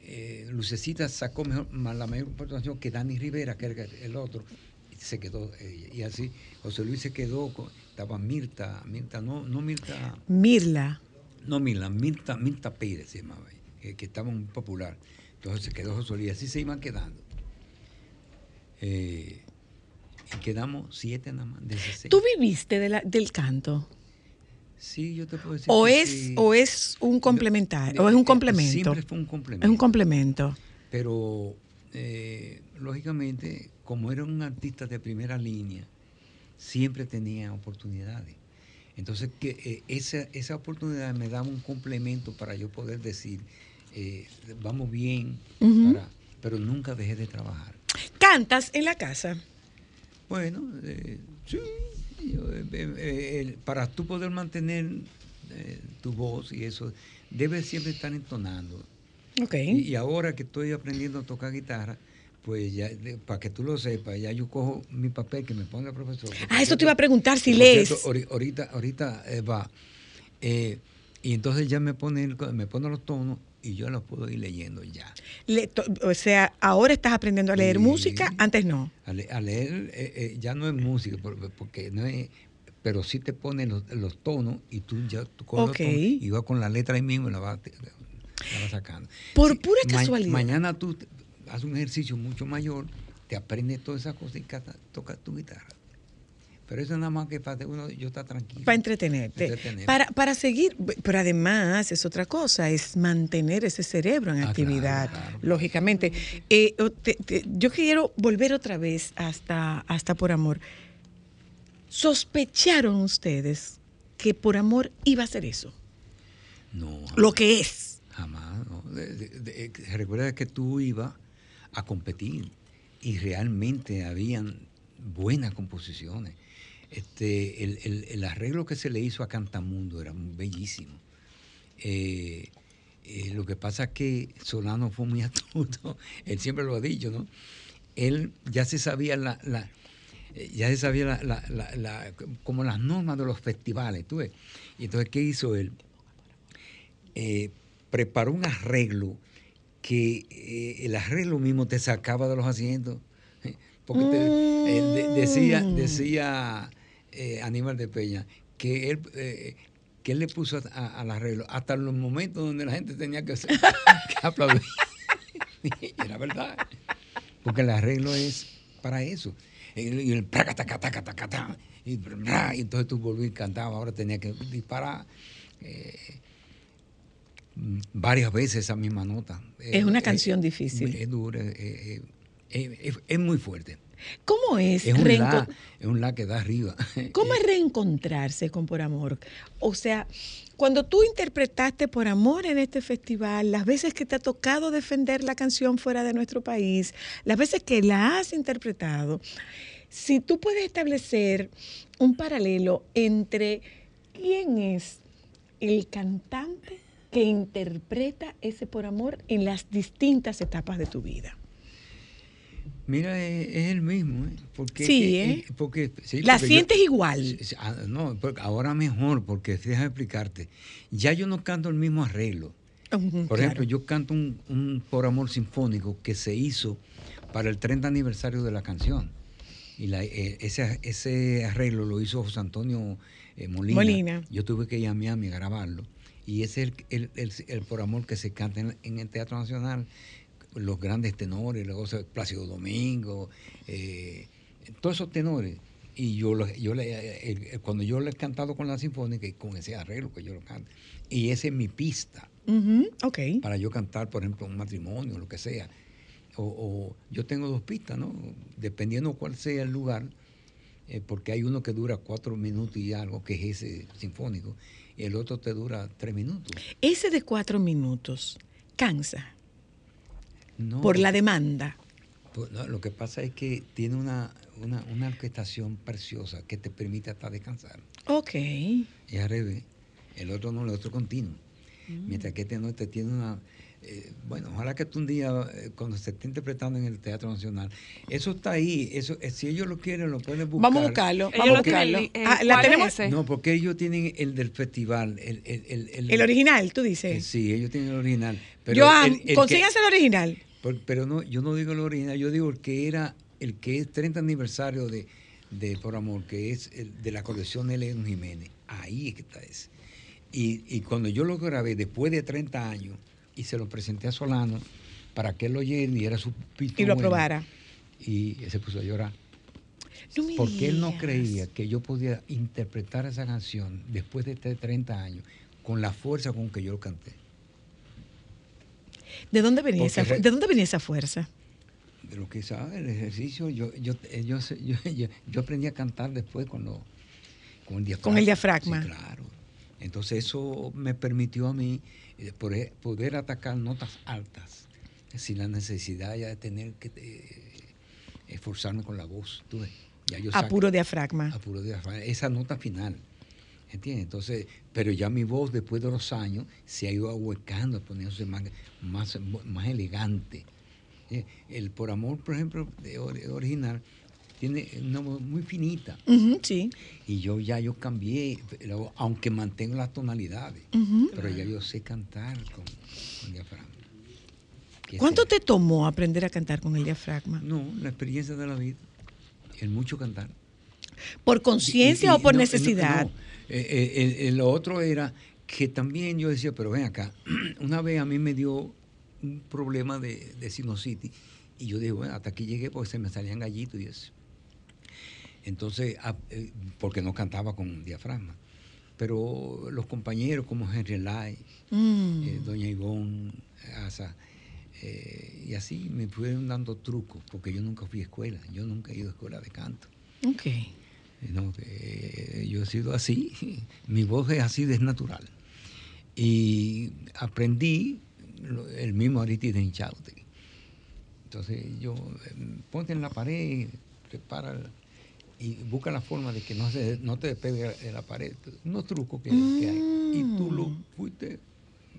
eh, Lucecita sacó mejor, más la mayor puntuación que Dani Rivera, que era el otro, y se quedó ella. Y así, José Luis se quedó, con- estaba Mirta, Mirta, no, no Mirta, Mirla. no Mirta, Mirta, Mirta Pérez se llamaba, ella, que, estaba muy popular. Entonces se quedó José Luis, así se iban quedando. Eh, y quedamos siete nada más, de. ¿Tú viviste de la- del canto? Sí, yo te puedo decir. ¿O que es, sí. o es un complementario? ¿O es un complemento? Siempre fue un complemento. Es un complemento. Pero, eh, lógicamente, como era un artista de primera línea, siempre tenía oportunidades. Entonces, que eh, esa, esa oportunidad me daba un complemento para yo poder decir, eh, vamos bien, para- pero nunca dejé de trabajar. ¿Cantas en la casa? Bueno, eh, sí, para tú poder mantener eh, tu voz y eso, debes siempre estar entonando. Ok. Y, y ahora que estoy aprendiendo a tocar guitarra, pues ya, para que tú lo sepas, ya yo cojo mi papel que me pone el profesor. Ah, eso te iba a preguntar si lees. cierto, ahorita, ahorita eh, va. Eh, y entonces ya me pone, me pone los tonos y yo los puedo ir leyendo ya. Le- to- o sea, ahora estás aprendiendo a leer Sí. música, antes no. A, le- a leer eh, eh, ya no es música, por- porque no es, pero sí te pone los, los tonos y tú ya tú coges Ok. los tonos y vas con la letra ahí mismo y la vas, la vas sacando. Por pura casualidad. Mañana tú haces un ejercicio mucho mayor, te aprendes todas esas cosas y tocas tu guitarra. Pero eso nada más que para uno, yo estar tranquilo. Para entretenerte. Entretener. Para, para seguir, pero además es otra cosa, es mantener ese cerebro en Ah, actividad, claro, claro. lógicamente. Eh, o te- te- yo quiero volver otra vez hasta, hasta por amor. ¿Sospecharon ustedes que por amor iba a ser eso? No, Lo que es. Jamás. ¿no? De- de- de- eh, recuerda que tú ibas a competir y realmente habían buenas composiciones. Este, el, el- arreglo que se le hizo a Cantamundo era bellísimo. Eh, eh, lo que pasa es que Solano fue muy astuto, él siempre lo ha dicho, ¿no? Él ya se sabía la, eh, ya se sabía la, la- como las normas de los festivales, ¿tú ves? Y entonces, ¿qué hizo él? preparó un arreglo que el arreglo mismo te sacaba de los asientos. Porque él de- decía, decía eh, Aníbal de Peña que él, eh, que él le puso a- al arreglo hasta los momentos donde la gente tenía que, hacer- que aplaudir. y era verdad. Porque el arreglo es para eso. Y el- el praca, taca, taca, taca, taca, y, entonces tú volvías y cantabas, ahora tenía que disparar. eh, varias veces esa misma nota. Es una Eh, canción difícil. Es dura, es muy fuerte. ¿Cómo es, Es un, la, es un la que da arriba. ¿Cómo es reencontrarse con Por Amor? O sea, cuando tú interpretaste Por Amor en este festival, las veces que te ha tocado defender la canción fuera de nuestro país, las veces que la has interpretado, si tú puedes establecer un paralelo entre quién es el cantante que interpreta ese Por Amor en las distintas etapas de tu vida. Mira, es, es el mismo, ¿eh? Porque, Sí, eh, ¿eh? porque, sí, ¿La porque yo- sientes igual? Ah, No, ahora mejor, porque déjame explicarte. Ya yo no canto el mismo arreglo. Por claro. ejemplo, yo canto un, un Por Amor Sinfónico que se hizo para el 30 aniversario de la canción. Y la- eh, ese, ese arreglo lo hizo José Antonio eh, Molina. Molina. Yo tuve que ir a Miami a grabarlo. Y ese es el, el- el- el Por Amor que se canta en, en el Teatro Nacional. Los grandes tenores, luego se- Plácido Domingo, eh, todos esos tenores. Y yo, lo- yo le- cuando yo le he cantado con la sinfónica y con ese arreglo que yo lo canto. Y esa es mi pista para yo cantar, por ejemplo, un matrimonio, lo que sea. O, o yo tengo dos pistas, ¿no? Dependiendo cuál sea el lugar, eh, porque hay uno que dura cuatro minutos y algo, que es ese sinfónico, y el otro te dura tres minutos. Ese de cuatro minutos cansa No, por la demanda. pues, no, lo que pasa es que tiene una, una, una orquestación preciosa que te permite hasta descansar. Ok. Y al revés, el otro no, el otro continuo. Mm. Mientras que este no, este tiene una... eh, bueno, ojalá que tú un día, eh, cuando se esté interpretando en el Teatro Nacional, eso está ahí, eso eh, si ellos lo quieren, lo pueden buscar. Vamos a buscarlo. Vamos a buscarlo. eh, Ah, ¿La ¿cuál es tenemos? No, porque ellos tienen el del festival, el, el, el, el- El original, tú eh, dices. sí, ellos tienen el original. Pero Joan, el- el que- consíganse el original. Pero no, yo no digo el original, yo digo el que era, el que es 30 aniversario de, de Por Amor, que es el de la colección de León Jiménez. Ahí es que está ese. Y, y cuando yo lo grabé después de 30 años y se lo presenté a Solano para que él lo oyera y era su pito Y lo bueno, aprobara. Y se puso a llorar. No me Porque él no creía que yo podía interpretar esa canción después de este 30 años con la fuerza con que yo lo canté. ¿De dónde venía, esa, re- ¿De dónde venía esa fuerza? de lo que sabe el ejercicio, yo, yo, yo, aprendí a cantar después con, lo, con el diafragma. Con el diafragma. Sí, claro. Entonces eso me permitió a mí eh, poder, poder atacar notas altas sin la necesidad ya de tener que eh, esforzarme con la voz. tú ves. Ya yo A saco- puro diafragma. a puro diafragma. Esa nota final. ¿Entiendes? Entonces, pero ya mi voz después de los años se ha ido ahuecando, poniéndose más, más, más elegante. El Por Amor, por ejemplo, de or- original, tiene una voz muy finita. Sí. Y yo ya yo cambié, pero aunque mantengo las tonalidades, pero ya yo sé cantar con, con diafragma. ¿Cuánto te tomó aprender a cantar con el diafragma? No, la experiencia de la vida, el mucho cantar. ¿Por conciencia o por no, necesidad? no, eh, eh, lo otro era que también yo decía, pero ven acá, una vez a mí me dio un problema de, de sinusitis y yo dije, bueno, hasta aquí llegué porque se me salían gallitos y eso. Entonces, ah, eh, porque no cantaba con diafragma. Pero los compañeros como Henry Lai, Mm. eh, Doña Ivonne, Asa, eh, y así me fueron dando trucos, porque yo nunca fui a escuela, yo nunca he ido a escuela de canto. Ok. No, yo he sido así, mi voz es así, es natural. Y aprendí el mismo Ariti de Inchaute. Entonces yo, eh, ponte en la pared, prepara y busca la forma de que no, se, no te despegue de la pared. Unos trucos que, que hay. Y tú lo fuiste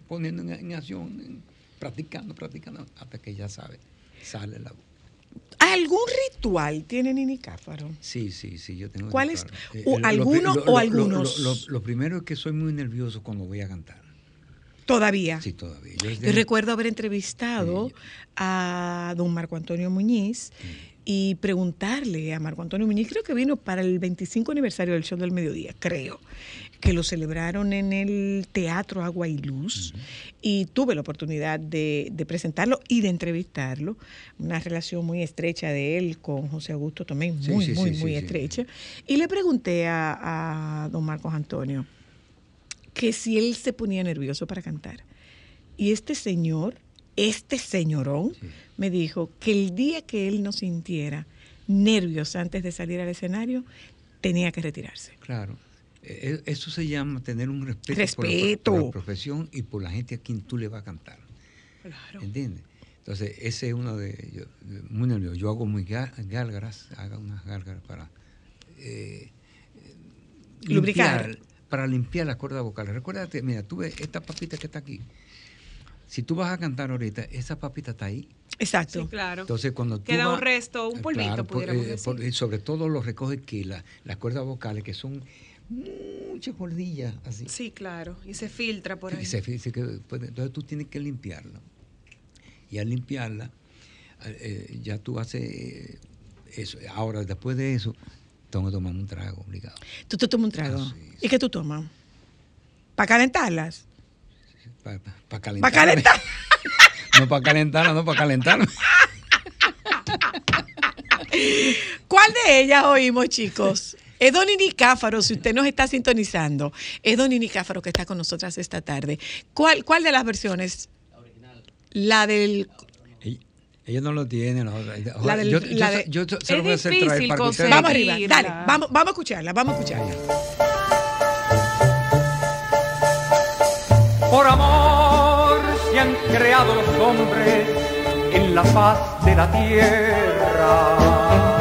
poniendo en, en acción, en- practicando, practicando, hasta que ya sabes, sale la voz. ¿Algún ritual tiene Nini Cáfaro? Sí, sí, sí, yo tengo. ¿Cuál es? Eh, ¿O lo- lo alguno o lo- lo- algunos? Lo, primero es que soy muy nervioso cuando voy a cantar. Todavía. Sí, todavía. Yo, recuerdo haber entrevistado a don Marco Antonio Muñiz y preguntarle a Marco Antonio Muñiz, creo que vino para el 25 aniversario del show del mediodía, creo, que lo celebraron en el Teatro Agua y Luz y tuve la oportunidad de, de presentarlo y de entrevistarlo, una relación muy estrecha de él con José Augusto también, Sí, muy, sí, muy, sí, muy estrecha. Y le pregunté a, a don Marcos Antonio, que si él se ponía nervioso para cantar. Y este señor, este señorón, me dijo que el día que él no sintiera nervios antes de salir al escenario, tenía que retirarse. Claro. Eh, eh, Eso se llama tener un respeto, Respeto. Por, la, por la profesión y por la gente a quien tú le vas a cantar. Claro. ¿Entiendes? Entonces, ese es uno de. yo- muy nervioso. Yo hago muy gá- gárgaras, hago unas gárgaras para. eh, Lubricar. limpiar- Para limpiar las cuerdas vocales. Recuérdate, mira, tú ves esta papita que está aquí. Si tú vas a cantar ahorita, esa papita está ahí. Exacto. Sí, claro. Entonces, cuando tú Queda vas- un resto, un eh, polvito, claro, por- pudiéramos eh, decir. por- y sobre todo lo recoge que la- las cuerdas vocales, que son muchas cordillas así. Sí, claro. Y se filtra por ahí. Se puede- entonces tú tienes que limpiarla. Y al limpiarla, eh, ya tú haces eh, eso. Ahora, después de eso, tengo que tomar un trago obligado. Tú te tomas un trago. Ah, sí, ¿Y qué tú tomas? ¿Para calentarlas? Para ¿Para calentar. calentar? No para calentarla, no para calentarla. ¿Cuál de ellas oímos, chicos? Es Don Nicáfaro, si usted nos está sintonizando. Es Don Nicáfaro que está con nosotras esta tarde. ¿Cuál, cuál de las versiones? La del... Ella, ella no lo tiene. No. La del- yo, la yo- de- yo se Es lo voy a hacer traer para que Vamos arriba, dale, vamos, vamos a escucharla, vamos a escucharla. Por amor se han creado los hombres en la faz de la tierra.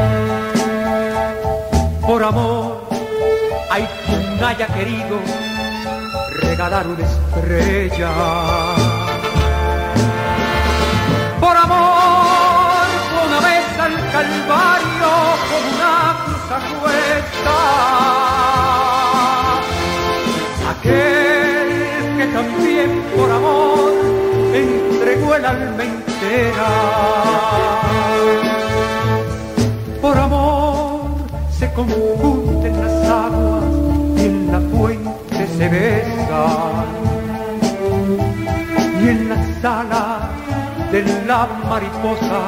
Por amor hay quien haya querido regalar una estrella. Por amor una vez al Calvario como una cruz a cuesta. Aquel que también por amor entregó el alma entera. Confunden las aguas y en la fuente se besan. Y en la sala de la mariposa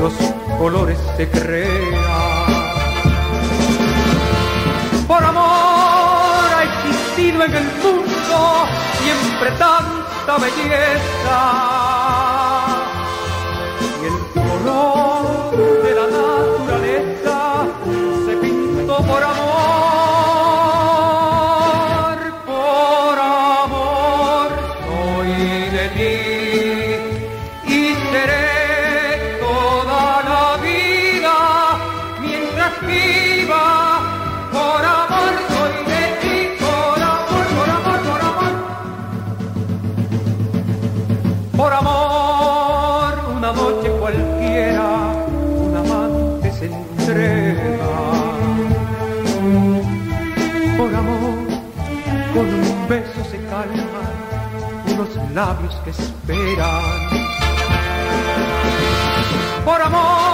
los colores se crean. Por amor ha existido en el mundo siempre tanta belleza. Y el color labios que esperan. Por amor,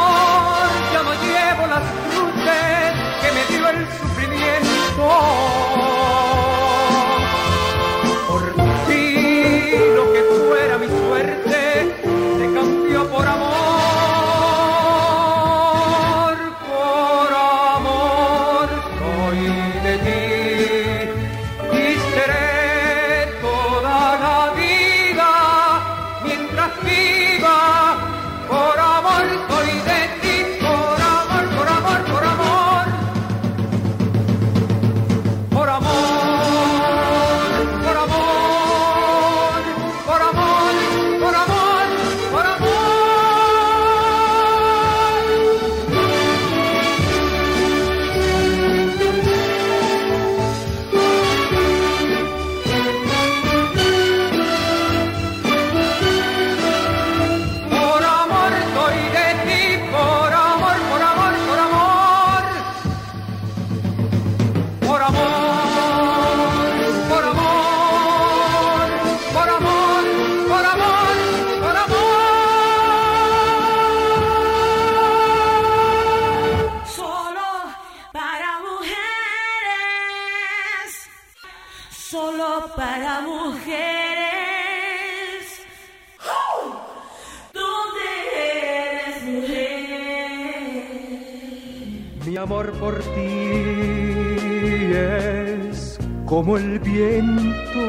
viento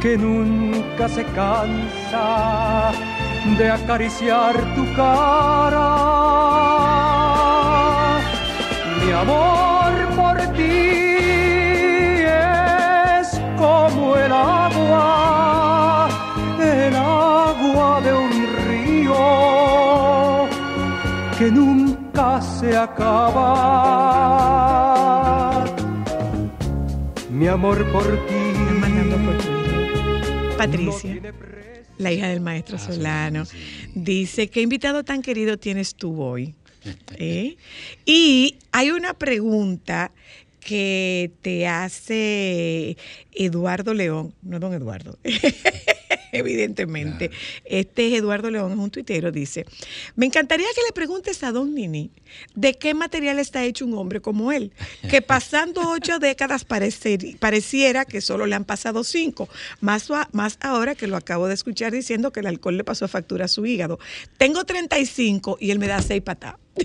que nunca se cansa de acariciar tu cara. Mi amor por ti es como el agua, el agua de un río que nunca se acaba. Mi amor por ti. Mandando por Twitter. Patricia. no. La hija del maestro Solano dice, ¿qué invitado tan querido tienes tú hoy? ¿Eh? Y hay una pregunta que te hace Eduardo León, no don Eduardo, evidentemente. Este es Eduardo León, es un tuitero, dice, me encantaría que le preguntes a don Nini de qué material está hecho un hombre como él, que pasando ocho décadas parecer- pareciera que solo le han pasado cinco, más, a- más ahora que lo acabo de escuchar diciendo que el alcohol le pasó factura a su hígado. Tengo 35 y él me da seis patadas.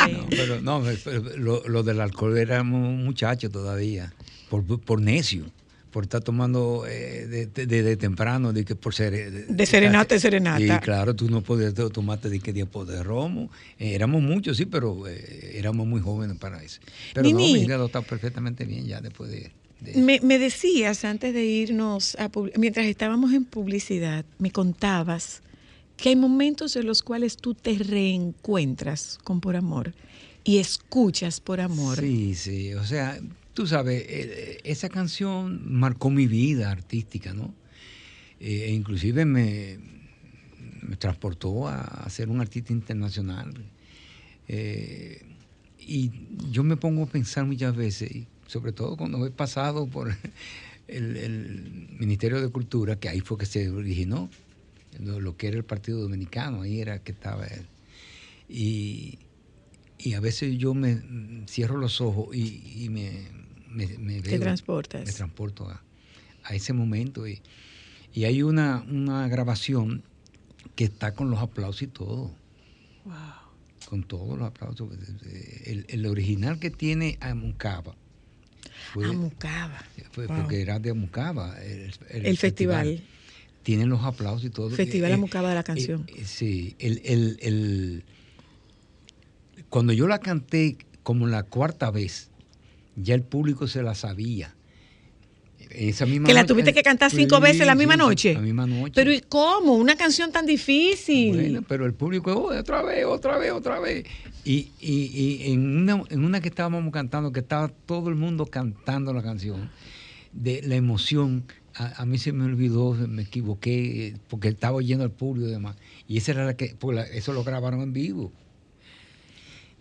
No, pero no, pero lo, lo del alcohol éramos muchachos todavía, por, por necio, por estar tomando eh, de, de- de temprano, de que por ser... eh, De serenata en serenata. Y claro, tú no podías to- tomarte de que tiempo de romo. Eh, éramos muchos, sí, pero eh, éramos muy jóvenes para eso. Pero no, Nini. hígado está perfectamente bien ya después de... Me, me decías antes de irnos, a mientras estábamos en publicidad, me contabas que hay momentos en los cuales tú te reencuentras con Por Amor y escuchas Por Amor. Sí, sí, o sea, tú sabes, eh, esa canción marcó mi vida artística, ¿no? Eh, e inclusive me, transportó a, ser un artista internacional. Eh, y yo me pongo a pensar muchas veces, y sobre todo cuando he pasado por el Ministerio de Cultura, que ahí fue que se originó, lo, que era el Partido Dominicano, ahí era que estaba él. Y, y a veces yo me cierro los ojos y, y me, me, me Te veo- transportas. Me transporto a, a ese momento. Y, y hay una, una grabación que está con los aplausos y todo. Con todos los aplausos. El, el original que tiene Amucaba. Amucaba. fue Wow. porque era de Amucaba. El, El festival. Tienen los aplausos y todo. Festival Eh, Amucaba de la eh, canción. eh, sí, el, el- el- cuando yo la canté como la cuarta vez, ya el público se la sabía. Esa misma Que la noche- tuviste que cantar cinco Sí, veces la misma sí, noche. La misma noche. Pero ¿y cómo? Una canción tan difícil. Bueno, pero el público, "Oh, otra vez, otra vez, otra vez. Y, y- y en, una, en una que estábamos cantando, que estaba todo el mundo cantando la canción, de la emoción, a, a mí se me olvidó, me equivoqué, porque estaba oyendo al público y demás. Y esa era la que, pues la- eso lo grabaron en vivo.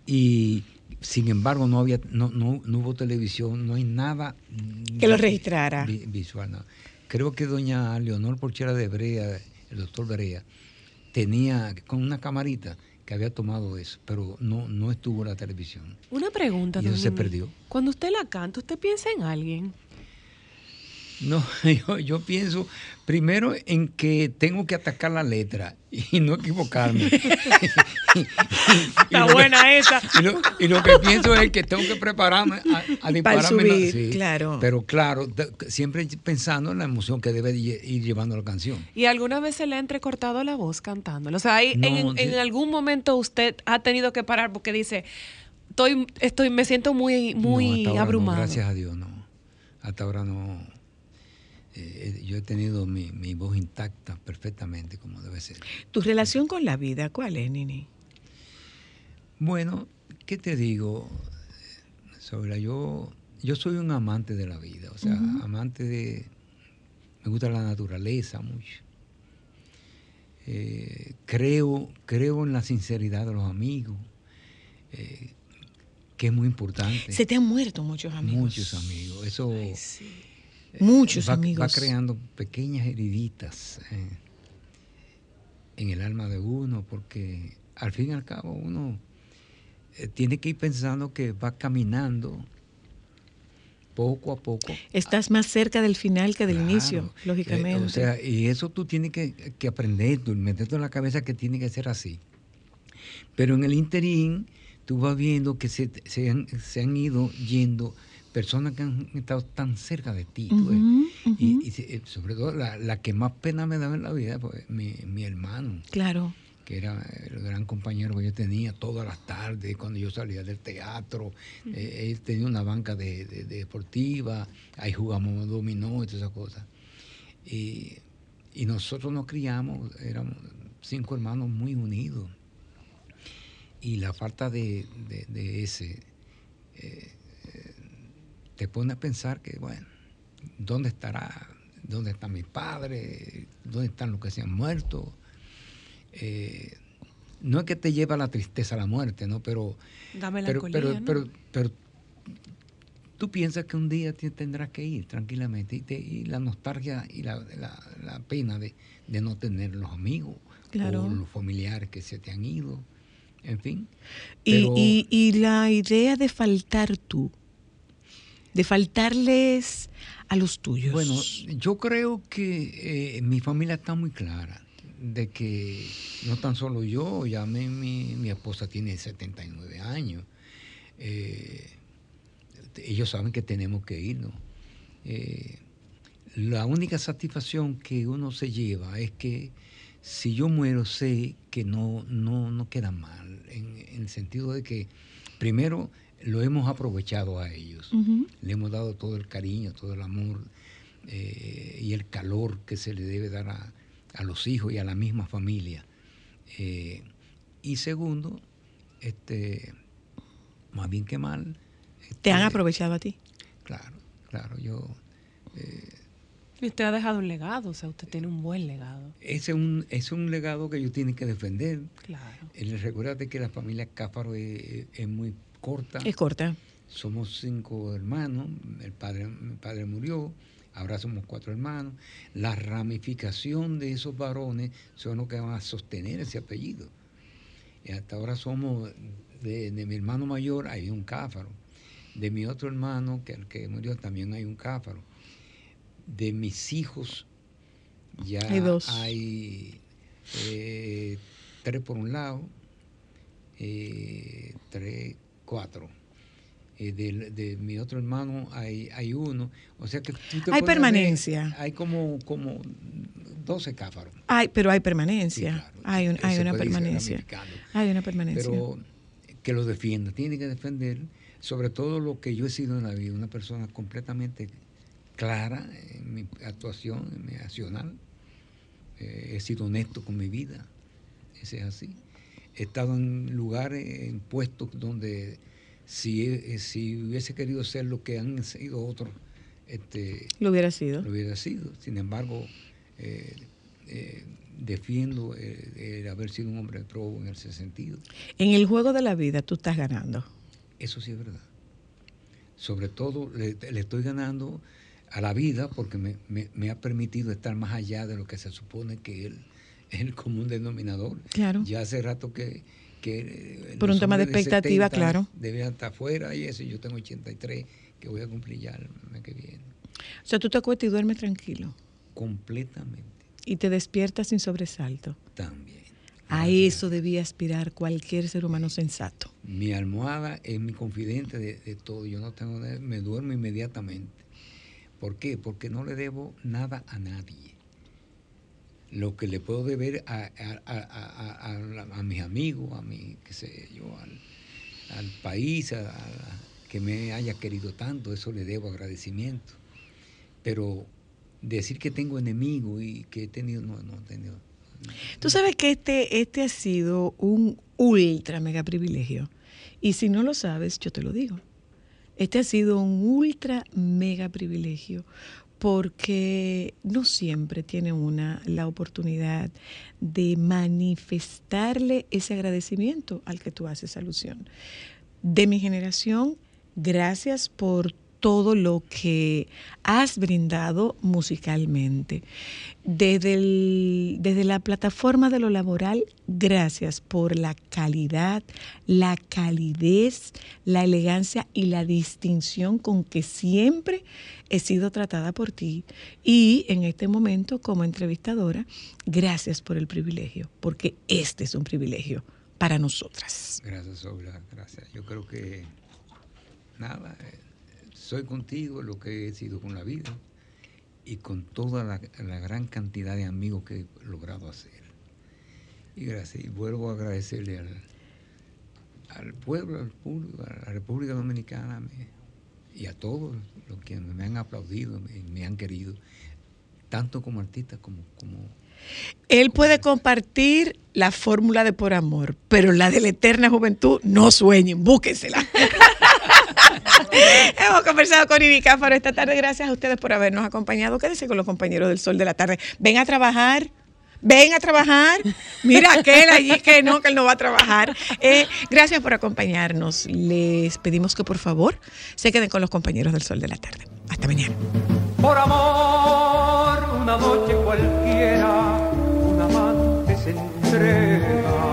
Y sin embargo, no había, no, no, no hubo televisión, no hay nada Que lo registrara. vi- visual. no. Creo que doña Leonor Porchera de Brea, el doctor Brea, tenía con una camarita que había tomado eso, pero no, no estuvo en la televisión. Una pregunta. Y eso don se perdió. Cuando usted la canta, ¿usted piensa en alguien? No, yo, yo pienso primero en que tengo que atacar la letra y no equivocarme. Está buena esa. Y lo, y lo que pienso es que tengo que prepararme a, a dispararme. la- subir, claro. Pero claro, de- siempre pensando en la emoción que debe ir llevando la canción. ¿Y alguna vez se le ha entrecortado la voz cantándolo? O sea, hay- No, en, en sí. algún momento usted ha tenido que parar porque dice, estoy, estoy, me siento muy, muy No, no, abrumado. gracias a Dios, no. Hasta ahora no. Eh, yo he tenido mi, mi voz intacta perfectamente como debe ser. ¿Tu relación con la vida cuál es, Nini? Bueno, ¿qué te digo? Sobre yo, yo soy un amante de la vida, o sea, amante de, me gusta la naturaleza mucho. Eh, creo, creo en la sinceridad de los amigos, eh, que es muy importante. Se te han muerto muchos amigos. Muchos amigos, eso Ay, sí. Muchos va, amigos. va creando pequeñas heriditas eh, en el alma de uno, porque al fin y al cabo uno eh, tiene que ir pensando que va caminando poco a poco. Estás más cerca del final que del Claro. inicio, Eh, lógicamente. o sea, y eso tú tienes que, que aprender, tú, meterte en la cabeza que tiene que ser así. Pero en el interín, tú vas viendo que se, se han, se han ido yendo personas que han estado tan cerca de ti. ujú. y, eh, sobre todo la, la que más pena me daba en la vida, pues mi, mi hermano, Claro. que era el gran compañero que yo tenía todas las tardes cuando yo salía del teatro. Eh, él tenía una banca de, de- de deportiva, ahí jugamos dominó y todas esas cosas. Y, y nosotros nos criamos, éramos cinco hermanos muy unidos. Y la falta de, de- ese eh, eh, te pone a pensar que, bueno, ¿dónde estará? ¿Dónde están mis padres? ¿Dónde están los que se han muerto? Eh, no es que te lleva la tristeza a la muerte, ¿no? Pero, Dame la pero, pero, ¿no? pero, pero tú piensas que un día te- tendrás que ir tranquilamente y, te- y la nostalgia y la, la- la pena de, de no tener los amigos Claro. o los familiares que se te han ido, en fin. Y, y- y la idea de faltar tú, de faltarles a los tuyos. Bueno, yo creo que eh, mi familia está muy clara de que no tan solo yo, ya mi, mi, esposa tiene 79 años. eh, ellos saben que tenemos que irnos. Eh, la única satisfacción que uno se lleva es que si yo muero sé que no, no, no queda mal, en el sentido de que primero lo hemos aprovechado a ellos le hemos dado todo el cariño, todo el amor eh, y el calor que se le debe dar a, a los hijos y a la misma familia. Eh, y segundo, este, más bien que mal. Te han este, aprovechado a ti. Claro, claro, yo... eh, Y usted ha dejado un legado, o sea, usted tiene un buen legado. ese es un, es un legado que ellos tienen que defender. Claro. Eh, Recuérdate que la familia Cáfaro es, es muy corta. Es corta. Somos cinco hermanos, el padre, mi padre murió, ahora somos cuatro hermanos. La ramificación de esos varones son los que van a sostener ese apellido. Y hasta ahora somos, de, de mi hermano mayor hay un cáfaro, de mi otro hermano, que el que murió también hay un cáfaro, de mis hijos ya Hay dos. hay, eh, tres por un lado, eh, tres, cuatro. Eh, de, de mi otro hermano hay, hay uno. O sea que tú te Hay ver, permanencia. hay como, como 12 cáfaros. Hay, pero hay permanencia. Sí, claro. Hay, un- hay una permanencia. Hay una permanencia. Pero que lo defienda, tiene que defender sobre todo lo que yo he sido en la vida, una persona completamente clara en mi actuación, en mi accional. Eh, he sido honesto con mi vida, ese es así. He estado en lugares, en puestos donde si, he- si hubiese querido ser lo que han sido otros, este, Lo hubiera sido. lo hubiera sido. Sin embargo, eh, eh, defiendo eh, el haber sido un hombre probo en ese sentido. En el juego de la vida tú estás ganando. Eso sí es verdad. Sobre todo le, le estoy ganando a la vida porque me, me- me ha permitido estar más allá de lo que se supone que el- es el común denominador. Claro. Ya hace rato que... que eh, Por un tema de expectativa, 70 claro. Deben estar afuera y eso. Yo tengo 83 que voy a cumplir ya el mes que viene. O sea, tú te acuestas y duermes tranquilo. Completamente. Y te despiertas sin sobresalto. También. A eso debía aspirar cualquier ser humano sensato. Mi almohada es mi confidente de, de todo. Yo no tengo nada- me duermo inmediatamente. ¿Por qué? Porque no le debo nada a nadie. Lo que le puedo deber a, a- a- a- mis amigos, a mi, qué sé yo, al, al país, que me haya querido tanto, eso le debo agradecimiento. Pero decir que tengo enemigos y que he tenido, no, no he tenido. Tú sabes que este, este ha sido un ultra mega privilegio. Y si no lo sabes, yo te lo digo. Este ha sido un ultra mega privilegio porque no siempre tiene una la oportunidad de manifestarle ese agradecimiento al que tú haces alusión. De mi generación, gracias por todo lo que has brindado musicalmente. Desde, desde la plataforma de lo laboral, gracias por la calidad, la calidez, la elegancia y la distinción con que siempre he sido tratada por ti. Y en este momento, como entrevistadora, gracias por el privilegio, porque este es un privilegio para nosotras. Gracias, Sobra, gracias. Yo creo que nada, eh, soy contigo lo que he sido con la vida y con toda la, la gran cantidad de amigos que he logrado hacer. Y gracias, y vuelvo a agradecerle al, al pueblo, al público, a la República Dominicana me- y a todos los que me han aplaudido y me han querido, tanto como artista como, como Él puede compartir la fórmula de por amor, pero la de la eterna juventud, no sueñen, búsquensela. Hemos conversado con Ivy Cáfaro esta tarde. Gracias a ustedes por habernos acompañado. Quédense con los compañeros del Sol de la Tarde. Ven a trabajar. Ven a trabajar. Mira aquel allí que no, que él no va a trabajar. Eh, gracias por acompañarnos. Les pedimos que por favor se queden con los compañeros del Sol de la Tarde. Hasta mañana. Por amor, una noche cualquiera, un amante se entrega.